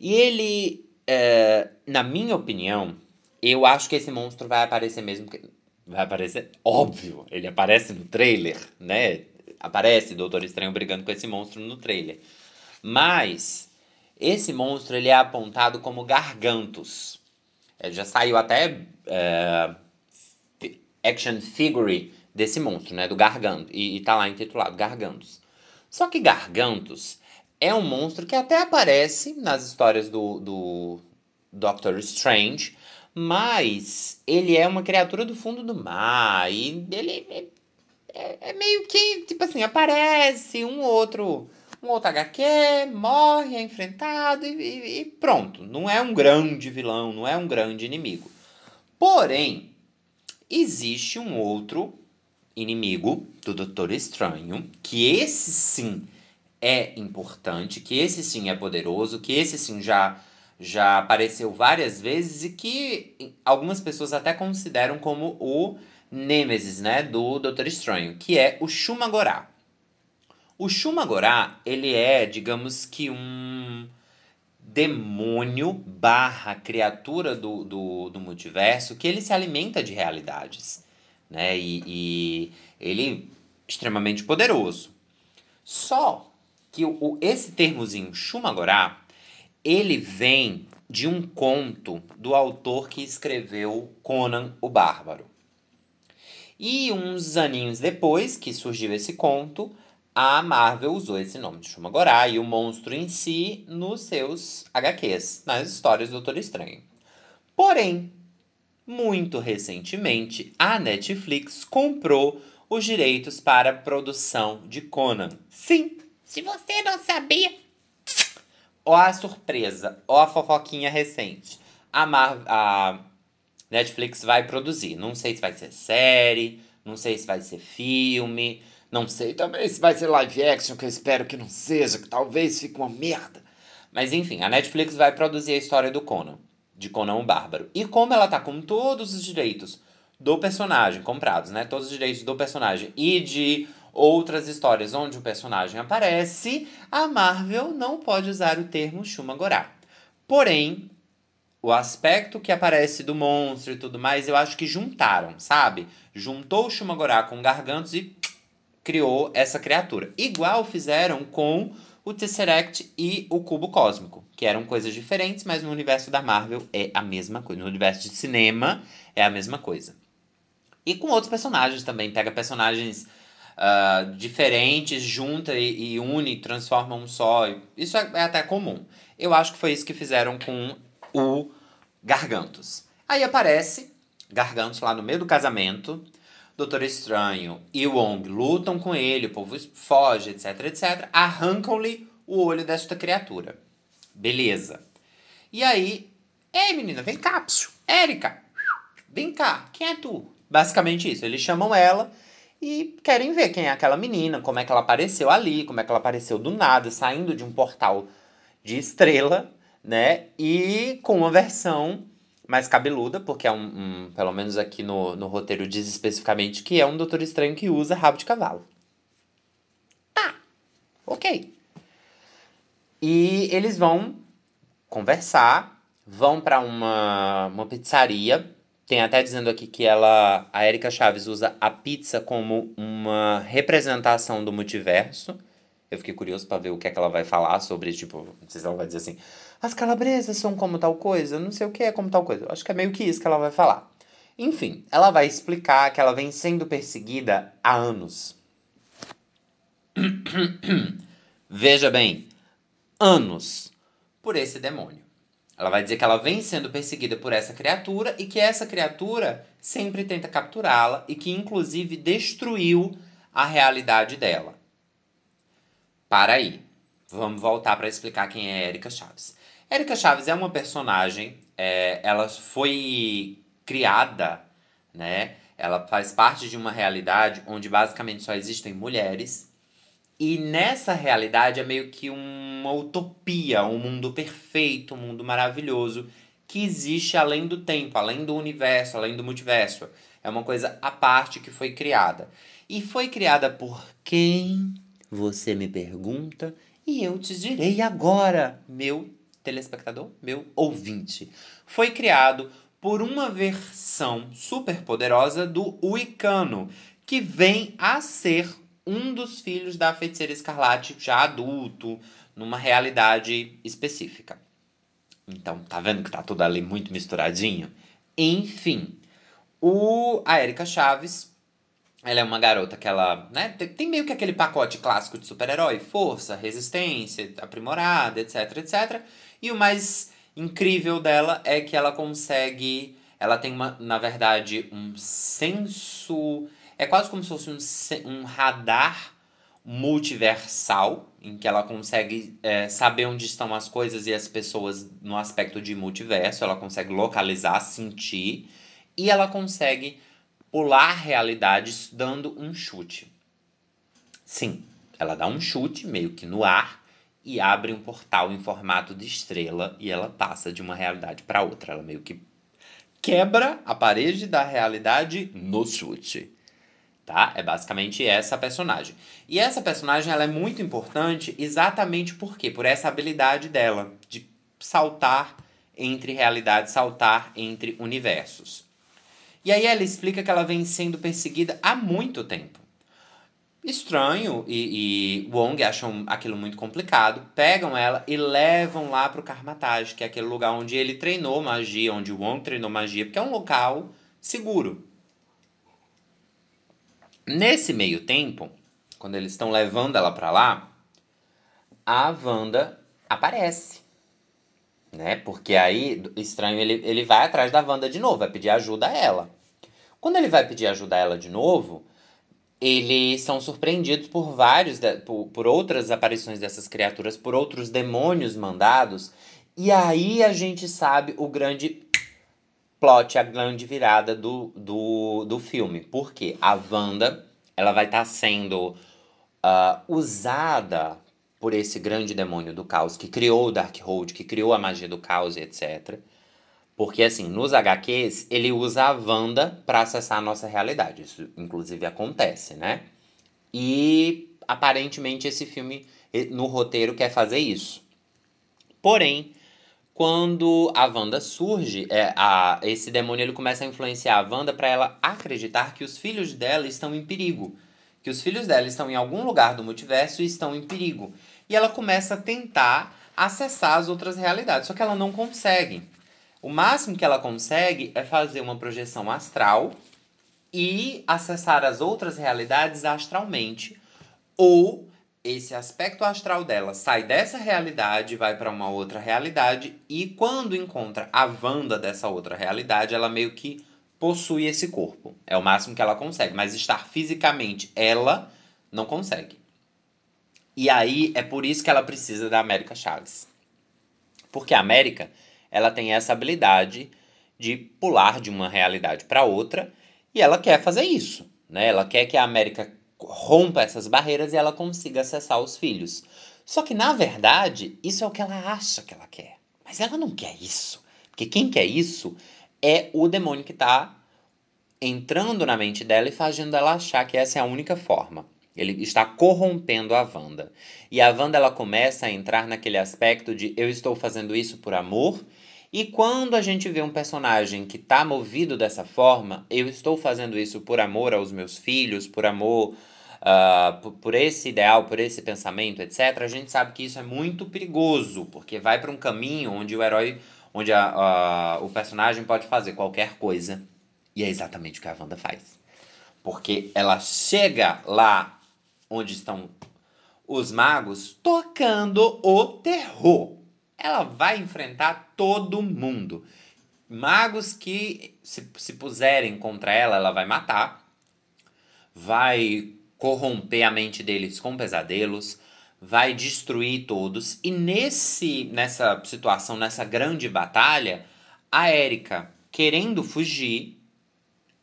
E ele, é, na minha opinião, eu acho que esse monstro vai aparecer mesmo. Que, vai aparecer, óbvio, ele aparece no trailer, né? aparece Doutor Estranho brigando com esse monstro no trailer. Mas esse monstro ele é apontado como Gargantos. É, já saiu até é, action figure desse monstro, né? Do Gargantos. E, e tá lá intitulado Gargantos. Só que Gargantos é um monstro que até aparece nas histórias do, do Doctor Strange, mas ele é uma criatura do fundo do mar e ele é, é meio que, tipo assim, aparece um outro um outro HQ, morre, é enfrentado e, e, e, pronto. Não é um grande vilão, não é um grande inimigo. Porém, existe um outro inimigo do Doutor Estranho, que esse sim é importante, que esse sim é poderoso, que esse sim já já apareceu várias vezes e que algumas pessoas até consideram como o Nêmesis, né, do Doutor Estranho, que é o Shumagorá. O Shumagorá, ele é, digamos que um demônio barra criatura do, do, do multiverso que ele se alimenta de realidades, né, e, e ele é extremamente poderoso. Só que o, esse termozinho Shumagorá, ele vem de um conto do autor que escreveu Conan o Bárbaro. E uns aninhos depois que surgiu esse conto, a Marvel usou esse nome de Shumagorá e o monstro em si nos seus HQs, nas histórias do Doutor Estranho. Porém, muito recentemente, a Netflix comprou os direitos para a produção de Conan. Sim, se você não sabia. Ó a surpresa, ó a fofoquinha recente. A, Mar a Netflix vai produzir. Não sei se vai ser série, não sei se vai ser filme, não sei também se vai ser live action, que eu espero que não seja, que talvez fique uma merda. Mas enfim, a Netflix vai produzir a história do Conan, de Conan o Bárbaro. E como ela tá com todos os direitos do personagem comprados, né? Todos os direitos do personagem e de outras histórias onde o personagem aparece, a Marvel não pode usar o termo Shumagorá. Porém, o aspecto que aparece do monstro e tudo mais, eu acho que juntaram, sabe? Juntou o Shumagorá com Gargantos e criou essa criatura. Igual fizeram com o Tesseract e o Cubo Cósmico, que eram coisas diferentes, mas no universo da Marvel é a mesma coisa. No universo de cinema é a mesma coisa. E com outros personagens também. Pega personagens uh, diferentes, junta e, e, une, transforma um só. Isso é, é até comum. Eu acho que foi isso que fizeram com o Gargantos. Aí aparece Gargantos lá no meio do casamento. Doutor Estranho e Wong lutam com ele, o povo foge, etc, etc. Arrancam-lhe o olho desta criatura. Beleza. E aí, ei menina, vem cá. Érica, vem cá, quem é tu? Basicamente isso. Eles chamam ela e querem ver quem é aquela menina, como é que ela apareceu ali, como é que ela apareceu do nada, saindo de um portal de estrela né? E com uma versão mais cabeluda, porque é um, um, pelo menos aqui no, no roteiro diz especificamente que é um Doutor Estranho que usa rabo de cavalo. Tá, ok. E eles vão conversar, vão para uma, uma pizzaria. Tem até dizendo aqui que ela, a Erika Chaves usa a pizza como uma representação do multiverso. Eu fiquei curioso para ver o que é que ela vai falar sobre, tipo, não sei se ela vai dizer assim, as calabresas são como tal coisa, não sei o que é como tal coisa. Eu acho que é meio que isso que ela vai falar. Enfim, ela vai explicar que ela vem sendo perseguida há anos. Veja bem, anos por esse demônio. Ela vai dizer que ela vem sendo perseguida por essa criatura e que essa criatura sempre tenta capturá-la e que inclusive destruiu a realidade dela. Para aí. Vamos voltar para explicar quem é Erika Chaves. Erika Chaves é uma personagem, é, ela foi criada, né? Ela faz parte de uma realidade onde basicamente só existem mulheres. E nessa realidade é meio que uma utopia, um mundo perfeito, um mundo maravilhoso que existe além do tempo, além do universo, além do multiverso. É uma coisa à parte que foi criada. E foi criada por quem? Você me pergunta e eu te direi agora, meu telespectador, meu ouvinte. Foi criado por uma versão super poderosa do Wicano, que vem a ser um dos filhos da feiticeira escarlate já adulto, numa realidade específica. Então, tá vendo que tá tudo ali muito misturadinho? Enfim, o, a Erika Chaves, ela é uma garota que ela, né, tem meio que aquele pacote clássico de super-herói, força, resistência, aprimorada, etc, etc. E o mais incrível dela é que ela consegue. Ela tem, uma, na verdade, um senso. É quase como se fosse um, um radar multiversal, em que ela consegue é, saber onde estão as coisas e as pessoas no aspecto de multiverso. Ela consegue localizar, sentir. E ela consegue pular realidades dando um chute. Sim, ela dá um chute meio que no ar e abre um portal em formato de estrela e ela passa de uma realidade para outra. Ela meio que quebra a parede da realidade no chute. Tá? É basicamente essa personagem. E essa personagem ela é muito importante exatamente por quê? Por essa habilidade dela de saltar entre realidades, saltar entre universos. E aí ela explica que ela vem sendo perseguida há muito tempo estranho e, e Wong acham aquilo muito complicado, pegam ela e levam lá pro Karmatage, que é aquele lugar onde ele treinou magia, onde Wong treinou magia, porque é um local seguro. Nesse meio tempo, quando eles estão levando ela para lá, a Wanda aparece. Né? Porque aí, estranho, ele, ele vai atrás da Wanda de novo, vai pedir ajuda a ela. Quando ele vai pedir ajuda a ela de novo, eles são surpreendidos por vários, por, por outras aparições dessas criaturas, por outros demônios mandados. E aí a gente sabe o grande plot, a grande virada do, do, do filme. Porque a Wanda, ela vai estar tá sendo uh, usada por esse grande demônio do caos que criou o Darkhold, que criou a magia do caos etc. Porque, assim, nos HQs, ele usa a Wanda para acessar a nossa realidade. Isso, inclusive, acontece, né? E, aparentemente, esse filme, no roteiro, quer fazer isso. Porém, quando a Wanda surge, é, a, esse demônio ele começa a influenciar a Wanda para ela acreditar que os filhos dela estão em perigo. Que os filhos dela estão em algum lugar do multiverso e estão em perigo. E ela começa a tentar acessar as outras realidades, só que ela não consegue. O máximo que ela consegue é fazer uma projeção astral e acessar as outras realidades astralmente. Ou esse aspecto astral dela sai dessa realidade, vai para uma outra realidade e quando encontra a Wanda dessa outra realidade, ela meio que possui esse corpo. É o máximo que ela consegue, mas estar fisicamente ela não consegue. E aí é por isso que ela precisa da América Chaves. Porque a América ela tem essa habilidade de pular de uma realidade para outra e ela quer fazer isso, né? Ela quer que a América rompa essas barreiras e ela consiga acessar os filhos. Só que na verdade, isso é o que ela acha que ela quer. Mas ela não quer isso. Porque quem quer isso é o demônio que está entrando na mente dela e fazendo ela achar que essa é a única forma. Ele está corrompendo a Wanda. E a Wanda ela começa a entrar naquele aspecto de eu estou fazendo isso por amor. E quando a gente vê um personagem que está movido dessa forma, eu estou fazendo isso por amor aos meus filhos, por amor uh, por, por, esse ideal, por esse pensamento, etc., a gente sabe que isso é muito perigoso, porque vai para um caminho onde o herói, onde a, a, o personagem pode fazer qualquer coisa. E é exatamente o que a Wanda faz. Porque ela chega lá onde estão os magos tocando o terror. Ela vai enfrentar todo mundo. Magos que se, se puserem contra ela, ela vai matar. Vai corromper a mente deles com pesadelos, vai destruir todos. E nesse nessa situação, nessa grande batalha, a Erika, querendo fugir,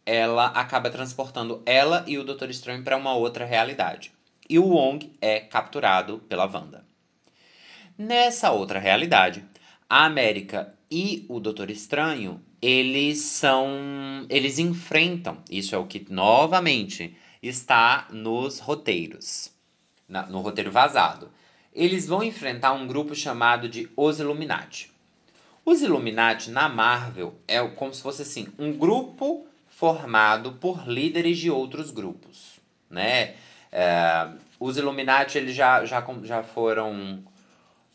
ela acaba transportando ela e o Doutor Estranho para uma outra realidade. E o Wong é capturado pela Wanda. Nessa outra realidade, a América e o Doutor Estranho, eles são. Eles enfrentam. Isso é o que, novamente, está nos roteiros, na, no roteiro vazado. Eles vão enfrentar um grupo chamado de Os Illuminati. Os Illuminati na Marvel é como se fosse assim, um grupo formado por líderes de outros grupos, né? É, os Illuminati eles já, já, já foram,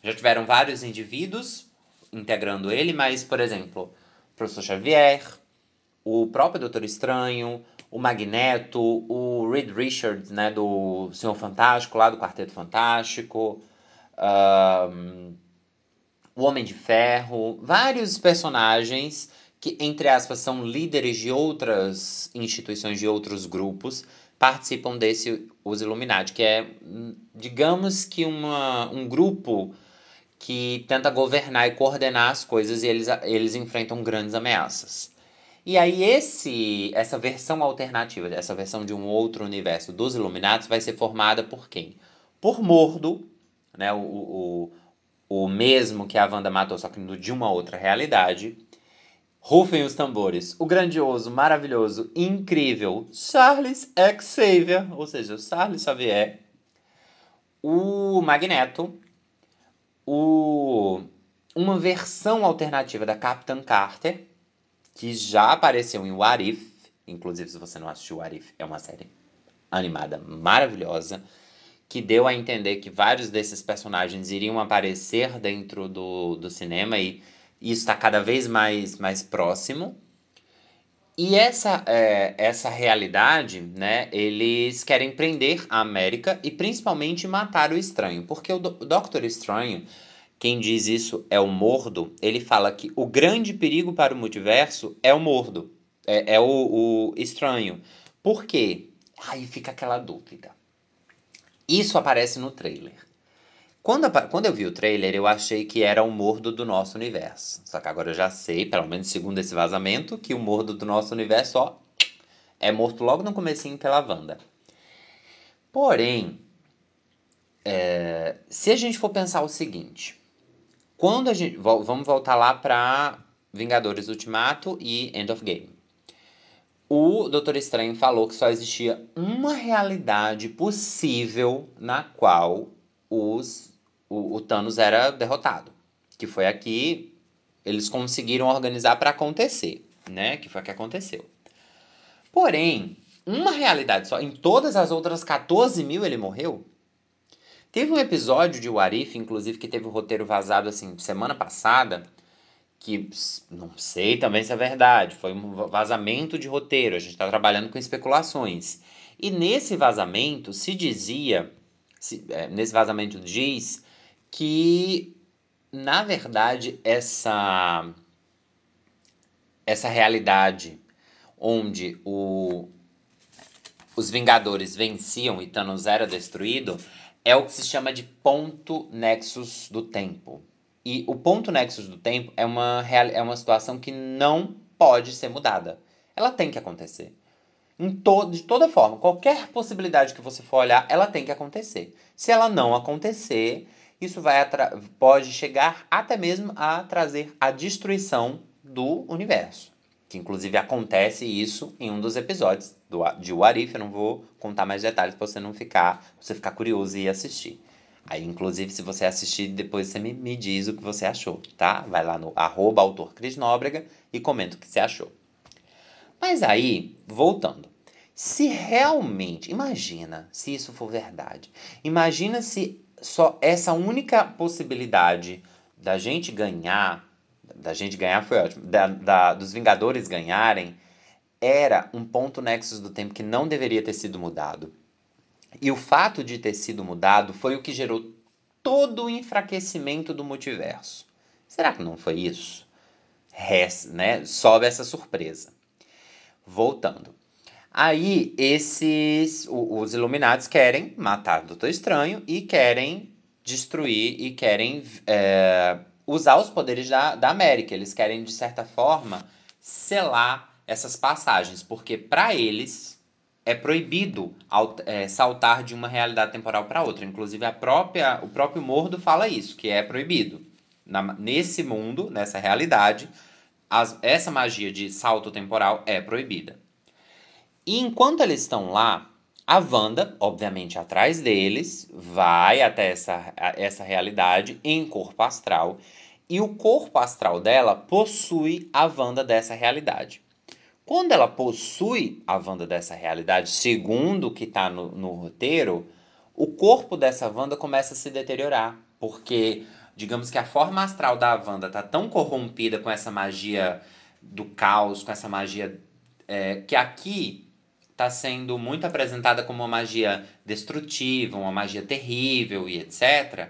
já tiveram vários indivíduos integrando ele, mas por exemplo, o Professor Xavier, o próprio Doutor Estranho, o Magneto, o Reed Richards, né, do Senhor Fantástico, lá do Quarteto Fantástico, um, o Homem de Ferro, vários personagens que, entre aspas, são líderes de outras instituições, de outros grupos, participam desse Os Illuminati, que é, digamos que uma, um grupo que tenta governar e coordenar as coisas e eles, eles enfrentam grandes ameaças. E aí esse essa versão alternativa, essa versão de um outro universo dos Illuminati vai ser formada por quem? Por Mordo, né, o, o, o mesmo que a Wanda matou, só que de uma outra realidade. Rufem os tambores. O grandioso, maravilhoso, incrível Charles Xavier, ou seja, Charles Xavier. O Magneto. O, uma versão alternativa da Capitã Carter que já apareceu em What If, inclusive se você não assistiu What If, é uma série animada maravilhosa, que deu a entender que vários desses personagens iriam aparecer dentro do, do cinema e isso está cada vez mais, mais próximo. E essa, é, essa realidade, né, eles querem prender a América e principalmente matar o estranho, porque o, o Doctor Estranho quem diz isso é o Mordo. Ele fala que o grande perigo para o multiverso é o Mordo, é, é o, o estranho. Por quê? Aí fica aquela dúvida. Isso aparece no trailer. Quando, quando eu vi o trailer, eu achei que era o mordo do nosso universo. Só que agora eu já sei, pelo menos segundo esse vazamento, que o mordo do nosso universo, ó, é morto logo no comecinho pela Wanda. Porém, é, se a gente for pensar o seguinte, quando a gente. Vamos voltar lá para Vingadores Ultimato e End of Game. O Doutor Estranho falou que só existia uma realidade possível na qual os, o, o Thanos era derrotado. Que foi aqui. Eles conseguiram organizar para acontecer, né? Que foi o que aconteceu. Porém, uma realidade só. Em todas as outras 14 mil ele morreu? Teve um episódio de Warif, inclusive, que teve o roteiro vazado assim semana passada, que não sei também se é verdade, foi um vazamento de roteiro, a gente está trabalhando com especulações. E nesse vazamento se dizia, se, é, nesse vazamento diz que, na verdade, essa, essa realidade onde o, os Vingadores venciam e Thanos era destruído é o que se chama de ponto nexus do tempo. E o ponto nexus do tempo é uma, é uma situação que não pode ser mudada. Ela tem que acontecer. To de toda forma, qualquer possibilidade que você for olhar, ela tem que acontecer. Se ela não acontecer, isso vai pode chegar até mesmo a trazer a destruição do universo. Que inclusive acontece isso em um dos episódios do, de Warif, eu não vou contar mais detalhes para você não ficar, você ficar curioso e assistir. Aí, inclusive, se você assistir, depois você me, me diz o que você achou, tá? Vai lá no arroba autor Cris Nóbrega e comenta o que você achou. Mas aí, voltando. Se realmente, imagina se isso for verdade. Imagina se só essa única possibilidade da gente ganhar, da gente ganhar foi ótimo, da, da, dos Vingadores ganharem, era um ponto nexus do tempo que não deveria ter sido mudado. E o fato de ter sido mudado foi o que gerou todo o enfraquecimento do multiverso. Será que não foi isso? Res, né? Sobe essa surpresa. Voltando. Aí, esses. Os Illuminati querem matar o Doutor Estranho e querem destruir e querem é, usar os poderes da, da América. Eles querem, de certa forma, selar essas passagens, porque para eles é proibido é, saltar de uma realidade temporal para outra. Inclusive, a própria, o próprio Mordo fala isso, que é proibido. Na, nesse mundo, nessa realidade, as, essa magia de salto temporal é proibida. E enquanto eles estão lá, a Wanda, obviamente atrás deles, vai até essa, essa realidade em corpo astral. E o corpo astral dela possui a Wanda dessa realidade. Quando ela possui a Wanda dessa realidade, segundo o que está no, no roteiro, o corpo dessa Wanda começa a se deteriorar. Porque, digamos que a forma astral da Wanda está tão corrompida com essa magia do caos, com essa magia é, que aqui está sendo muito apresentada como uma magia destrutiva, uma magia terrível e etc.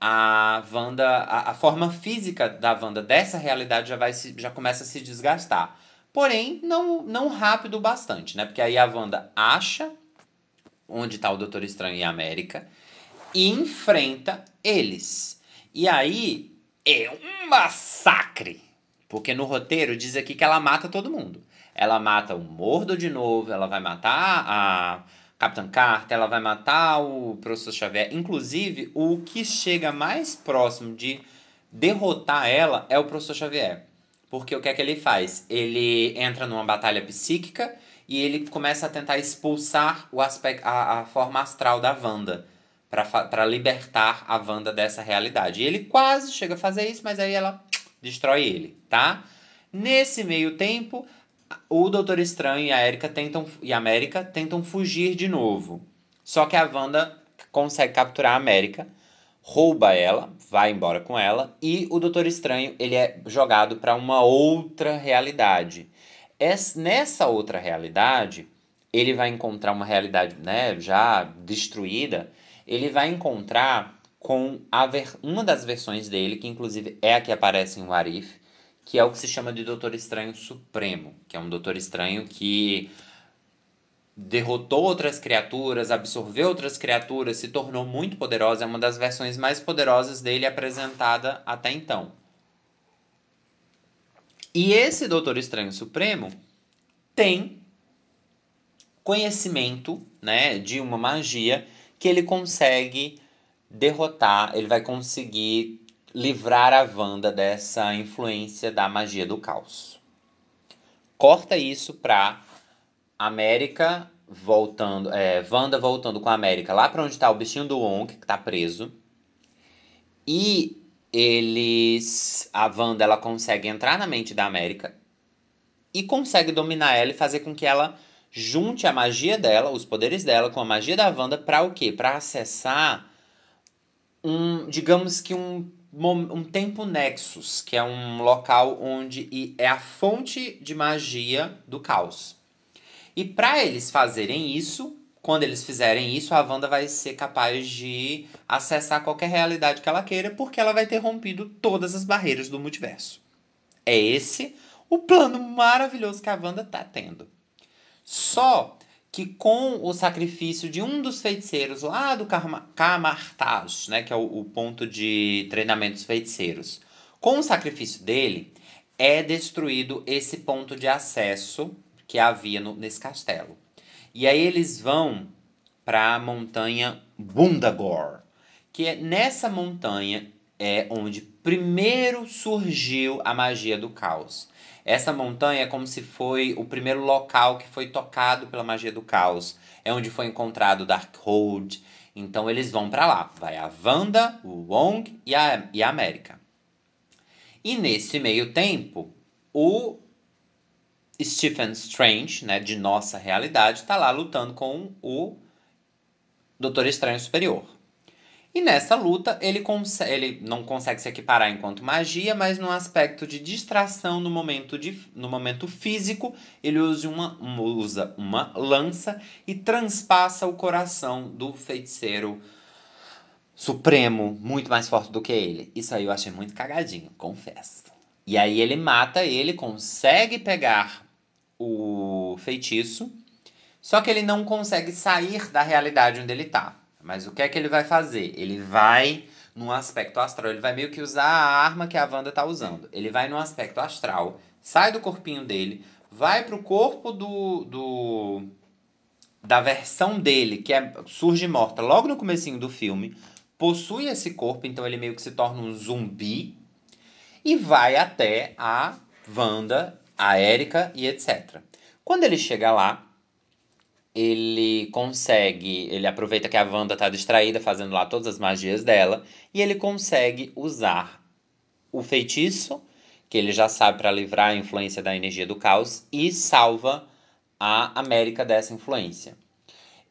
A Wanda, a, a forma física da Wanda dessa realidade já, vai se, já começa a se desgastar. Porém, não, não rápido bastante, né? Porque aí a Wanda acha onde está o Doutor Estranho e a América e enfrenta eles. E aí é um massacre. Porque no roteiro diz aqui que ela mata todo mundo. Ela mata o Mordo de novo, ela vai matar a Capitã Carter, ela vai matar o Professor Xavier. Inclusive, o que chega mais próximo de derrotar ela é o Professor Xavier. Porque o que é que ele faz? Ele entra numa batalha psíquica e ele começa a tentar expulsar o aspecto, a, a forma astral da Wanda para libertar a Wanda dessa realidade. E ele quase chega a fazer isso, mas aí ela destrói ele, tá? Nesse meio tempo, o Doutor Estranho e a Erika tentam e a América tentam fugir de novo. Só que a Wanda consegue capturar a América, rouba ela, vai embora com ela e o Doutor Estranho ele é jogado para uma outra realidade. Es, nessa outra realidade, ele vai encontrar uma realidade, né, já destruída. Ele vai encontrar com a ver, uma das versões dele, que inclusive é a que aparece em Warif, que é o que se chama de Doutor Estranho Supremo, que é um Doutor Estranho que derrotou outras criaturas, absorveu outras criaturas, se tornou muito poderosa, é uma das versões mais poderosas dele apresentada até então. E esse Doutor Estranho Supremo tem conhecimento, né, de uma magia que ele consegue derrotar, ele vai conseguir livrar a Wanda dessa influência da magia do caos. Corta isso pra América voltando, é, Wanda voltando com a América lá para onde tá o bichinho do Wong, que tá preso. E eles, a Wanda, ela consegue entrar na mente da América e consegue dominar ela e fazer com que ela junte a magia dela, os poderes dela com a magia da Wanda para o quê? Para acessar um, digamos que um um tempo nexus, que é um local onde é a fonte de magia do caos. E para eles fazerem isso, quando eles fizerem isso, a Wanda vai ser capaz de acessar qualquer realidade que ela queira, porque ela vai ter rompido todas as barreiras do multiverso. É esse o plano maravilhoso que a Wanda tá tendo. Só que com o sacrifício de um dos feiticeiros lá do Camartage, né, que é o, o ponto de treinamento dos feiticeiros, com o sacrifício dele, é destruído esse ponto de acesso que havia no, nesse castelo. E aí eles vão para a montanha Bundagor, que é nessa montanha é onde primeiro surgiu a magia do caos. Essa montanha é como se foi o primeiro local que foi tocado pela magia do caos. É onde foi encontrado o Darkhold. Então eles vão para lá. Vai a Wanda, o Wong e a, e a América. E nesse meio tempo, o Stephen Strange, né, de nossa realidade, está lá lutando com o Doutor Estranho Superior. E nessa luta, ele, ele não consegue se equiparar enquanto magia, mas no aspecto de distração no momento, de, no momento físico, ele usa uma, usa uma lança e transpassa o coração do feiticeiro supremo, muito mais forte do que ele. Isso aí eu achei muito cagadinho, confesso. E aí ele mata ele, consegue pegar o feitiço, só que ele não consegue sair da realidade onde ele tá. Mas o que é que ele vai fazer? Ele vai num aspecto astral, ele vai meio que usar a arma que a Wanda tá usando. Ele vai num aspecto astral, sai do corpinho dele, vai pro corpo do, do da versão dele, que é, surge morta logo no comecinho do filme, possui esse corpo, então ele meio que se torna um zumbi e vai até a Wanda, a Erika e etc. Quando ele chega lá, ele consegue, ele aproveita que a Wanda tá distraída fazendo lá todas as magias dela e ele consegue usar o feitiço que ele já sabe para livrar a influência da energia do caos e salva a América dessa influência.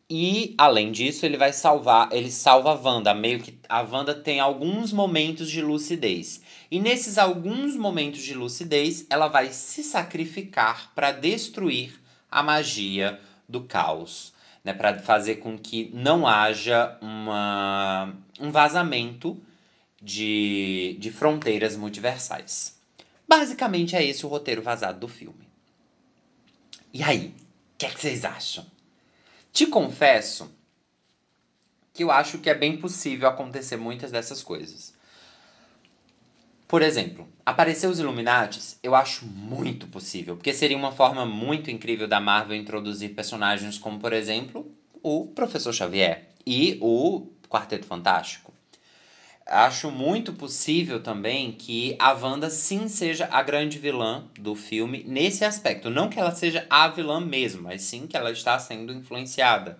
E além disso, ele vai salvar, ele salva a Wanda, meio que a Wanda tem alguns momentos de lucidez. E nesses alguns momentos de lucidez, ela vai se sacrificar para destruir a magia do caos, né, para fazer com que não haja uma, um vazamento de, de fronteiras multiversais. Basicamente é esse o roteiro vazado do filme. E aí, o que, é que vocês acham? Te confesso que eu acho que é bem possível acontecer muitas dessas coisas. Por exemplo, aparecer os Illuminates eu acho muito possível, porque seria uma forma muito incrível da Marvel introduzir personagens como, por exemplo, o Professor Xavier e o Quarteto Fantástico. Acho muito possível também que a Wanda sim seja a grande vilã do filme nesse aspecto. Não que ela seja a vilã mesmo, mas sim que ela está sendo influenciada.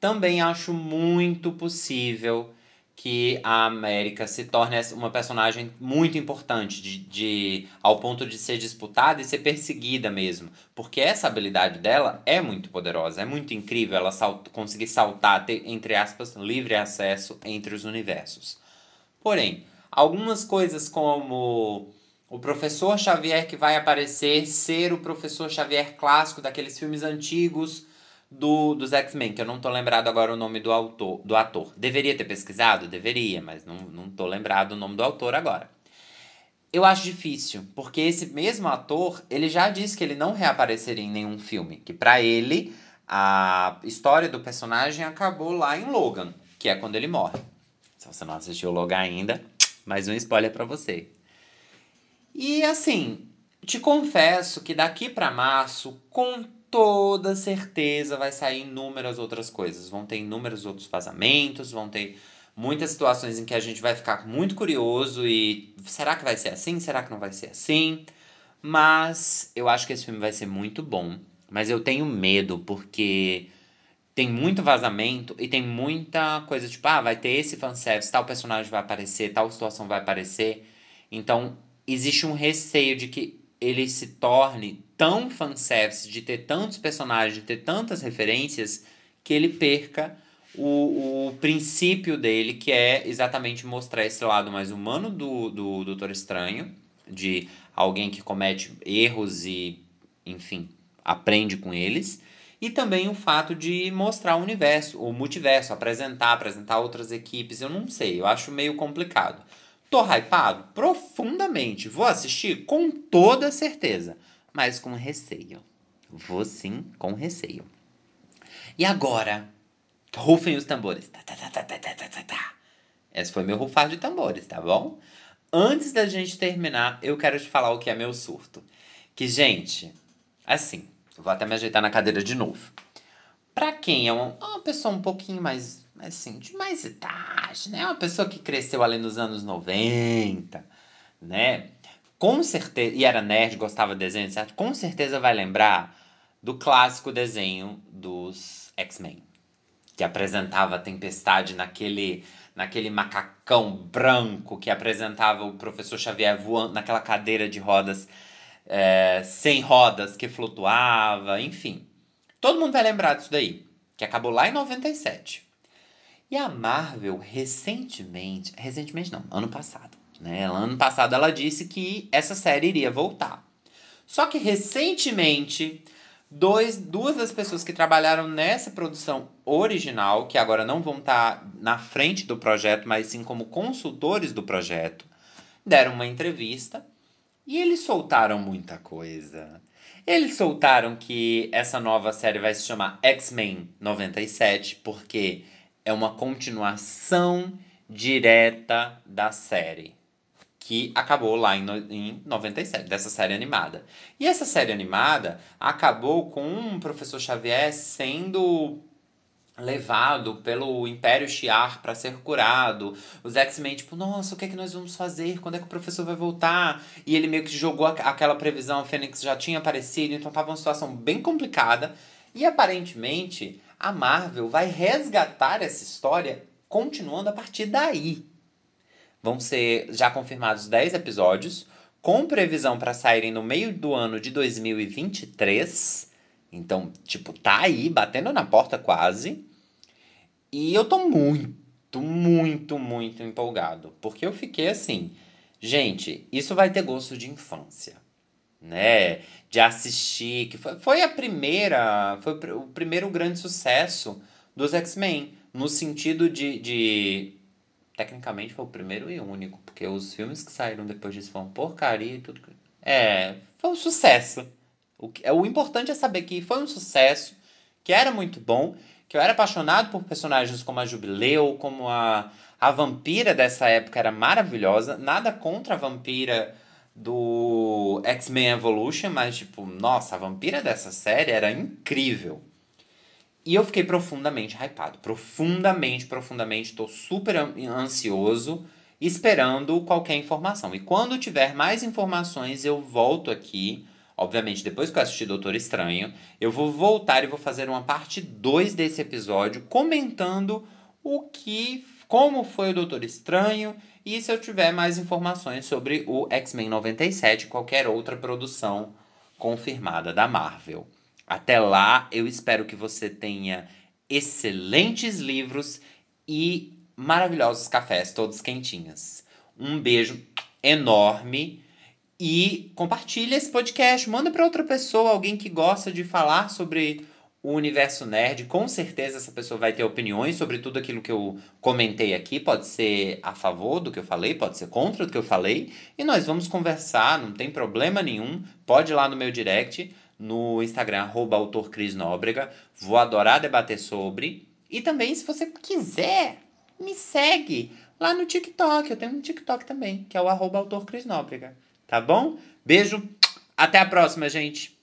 Também acho muito possível que a América se torne uma personagem muito importante, de, de, ao ponto de ser disputada e ser perseguida mesmo. Porque essa habilidade dela é muito poderosa, é muito incrível ela salt, conseguir saltar, ter, entre aspas, livre acesso entre os universos. Porém, algumas coisas como o professor Xavier que vai aparecer ser o professor Xavier clássico daqueles filmes antigos do, dos X-Men, que eu não tô lembrado agora o nome do autor, do ator. Deveria ter pesquisado? Deveria, mas não, não tô lembrado o nome do autor agora. Eu acho difícil, porque esse mesmo ator, ele já disse que ele não reapareceria em nenhum filme, que para ele a história do personagem acabou lá em Logan, que é quando ele morre. Se você não assistiu Logan ainda, mais um spoiler para você. E assim, te confesso que daqui para março, com toda certeza vai sair inúmeras outras coisas. Vão ter inúmeros outros vazamentos, vão ter muitas situações em que a gente vai ficar muito curioso e será que vai ser assim? Será que não vai ser assim? Mas eu acho que esse filme vai ser muito bom. Mas eu tenho medo porque tem muito vazamento e tem muita coisa tipo, ah, vai ter esse fanservice, tal personagem vai aparecer, tal situação vai aparecer. Então, existe um receio de que ele se torne tão fanservice, de ter tantos personagens, de ter tantas referências, que ele perca o, o princípio dele, que é exatamente mostrar esse lado mais humano do, do Doutor Estranho, de alguém que comete erros e, enfim, aprende com eles. E também o fato de mostrar o universo, o multiverso, apresentar, apresentar outras equipes, eu não sei, eu acho meio complicado. Tô hypado? Profundamente. Vou assistir? Com toda certeza. Mas com receio. Vou sim com receio. E agora? Rufem os tambores. Tá, tá, tá, Esse foi meu rufar de tambores, tá bom? Antes da gente terminar, eu quero te falar o que é meu surto. Que, gente, assim, vou até me ajeitar na cadeira de novo. Pra quem é uma, uma pessoa um pouquinho mais assim, de mais idade, né? Uma pessoa que cresceu ali nos anos 90, né? Com certeza, e era nerd, gostava de desenho, certo? Com certeza vai lembrar do clássico desenho dos X-Men, que apresentava a tempestade naquele naquele macacão branco que apresentava o professor Xavier voando naquela cadeira de rodas é, sem rodas que flutuava, enfim. Todo mundo vai lembrar disso daí, que acabou lá em 97. E a Marvel recentemente, recentemente não, ano passado, né? Ano passado ela disse que essa série iria voltar. Só que recentemente Dois, duas das pessoas que trabalharam nessa produção original, que agora não vão estar tá na frente do projeto, mas sim como consultores do projeto, deram uma entrevista e eles soltaram muita coisa. Eles soltaram que essa nova série vai se chamar X-Men 97, porque é uma continuação direta da série que acabou lá em, em 97, dessa série animada. E essa série animada acabou com o professor Xavier sendo levado pelo Império Shi'ar para ser curado. Os X-Men, tipo, nossa, o que é que nós vamos fazer? Quando é que o professor vai voltar? E ele meio que jogou aquela previsão, a Fênix já tinha aparecido, então tava uma situação bem complicada. E aparentemente, a Marvel vai resgatar essa história continuando a partir daí. Vão ser já confirmados 10 episódios, com previsão para saírem no meio do ano de 2023. Então, tipo, tá aí, batendo na porta quase. E eu tô muito, muito, muito empolgado. Porque eu fiquei assim, gente, isso vai ter gosto de infância. Né? De assistir, que foi, foi a primeira, foi o primeiro grande sucesso dos X-Men. No sentido de, de Tecnicamente foi o primeiro e único, porque os filmes que saíram depois disso foram porcaria e tudo. É, foi um sucesso. O, que, o importante é saber que foi um sucesso, que era muito bom, que eu era apaixonado por personagens como a Jubileu, como a, a vampira dessa época era maravilhosa. Nada contra a vampira do X-Men Evolution, mas tipo, nossa, a vampira dessa série era incrível. E eu fiquei profundamente hypado. Profundamente, profundamente. Estou super ansioso, esperando qualquer informação. E quando tiver mais informações, eu volto aqui. Obviamente, depois que eu assistir Doutor Estranho, eu vou voltar e vou fazer uma parte 2 desse episódio, comentando o que. como foi o Doutor Estranho. E se eu tiver mais informações sobre o X-Men 97, qualquer outra produção confirmada da Marvel. Até lá, eu espero que você tenha excelentes livros e maravilhosos cafés, todos quentinhos. Um beijo enorme e compartilhe esse podcast, manda para outra pessoa, alguém que gosta de falar sobre o universo nerd. Com certeza essa pessoa vai ter opiniões sobre tudo aquilo que eu comentei aqui. Pode ser a favor do que eu falei, pode ser contra o que eu falei. E nós vamos conversar, não tem problema nenhum. Pode ir lá no meu direct no Instagram, arroba autor Cris Nóbrega. Vou adorar debater sobre. E também, se você quiser, me segue lá no TikTok. Eu tenho um TikTok também, que é o arroba autor Cris Nóbrega. Tá bom? Beijo. Até a próxima, gente.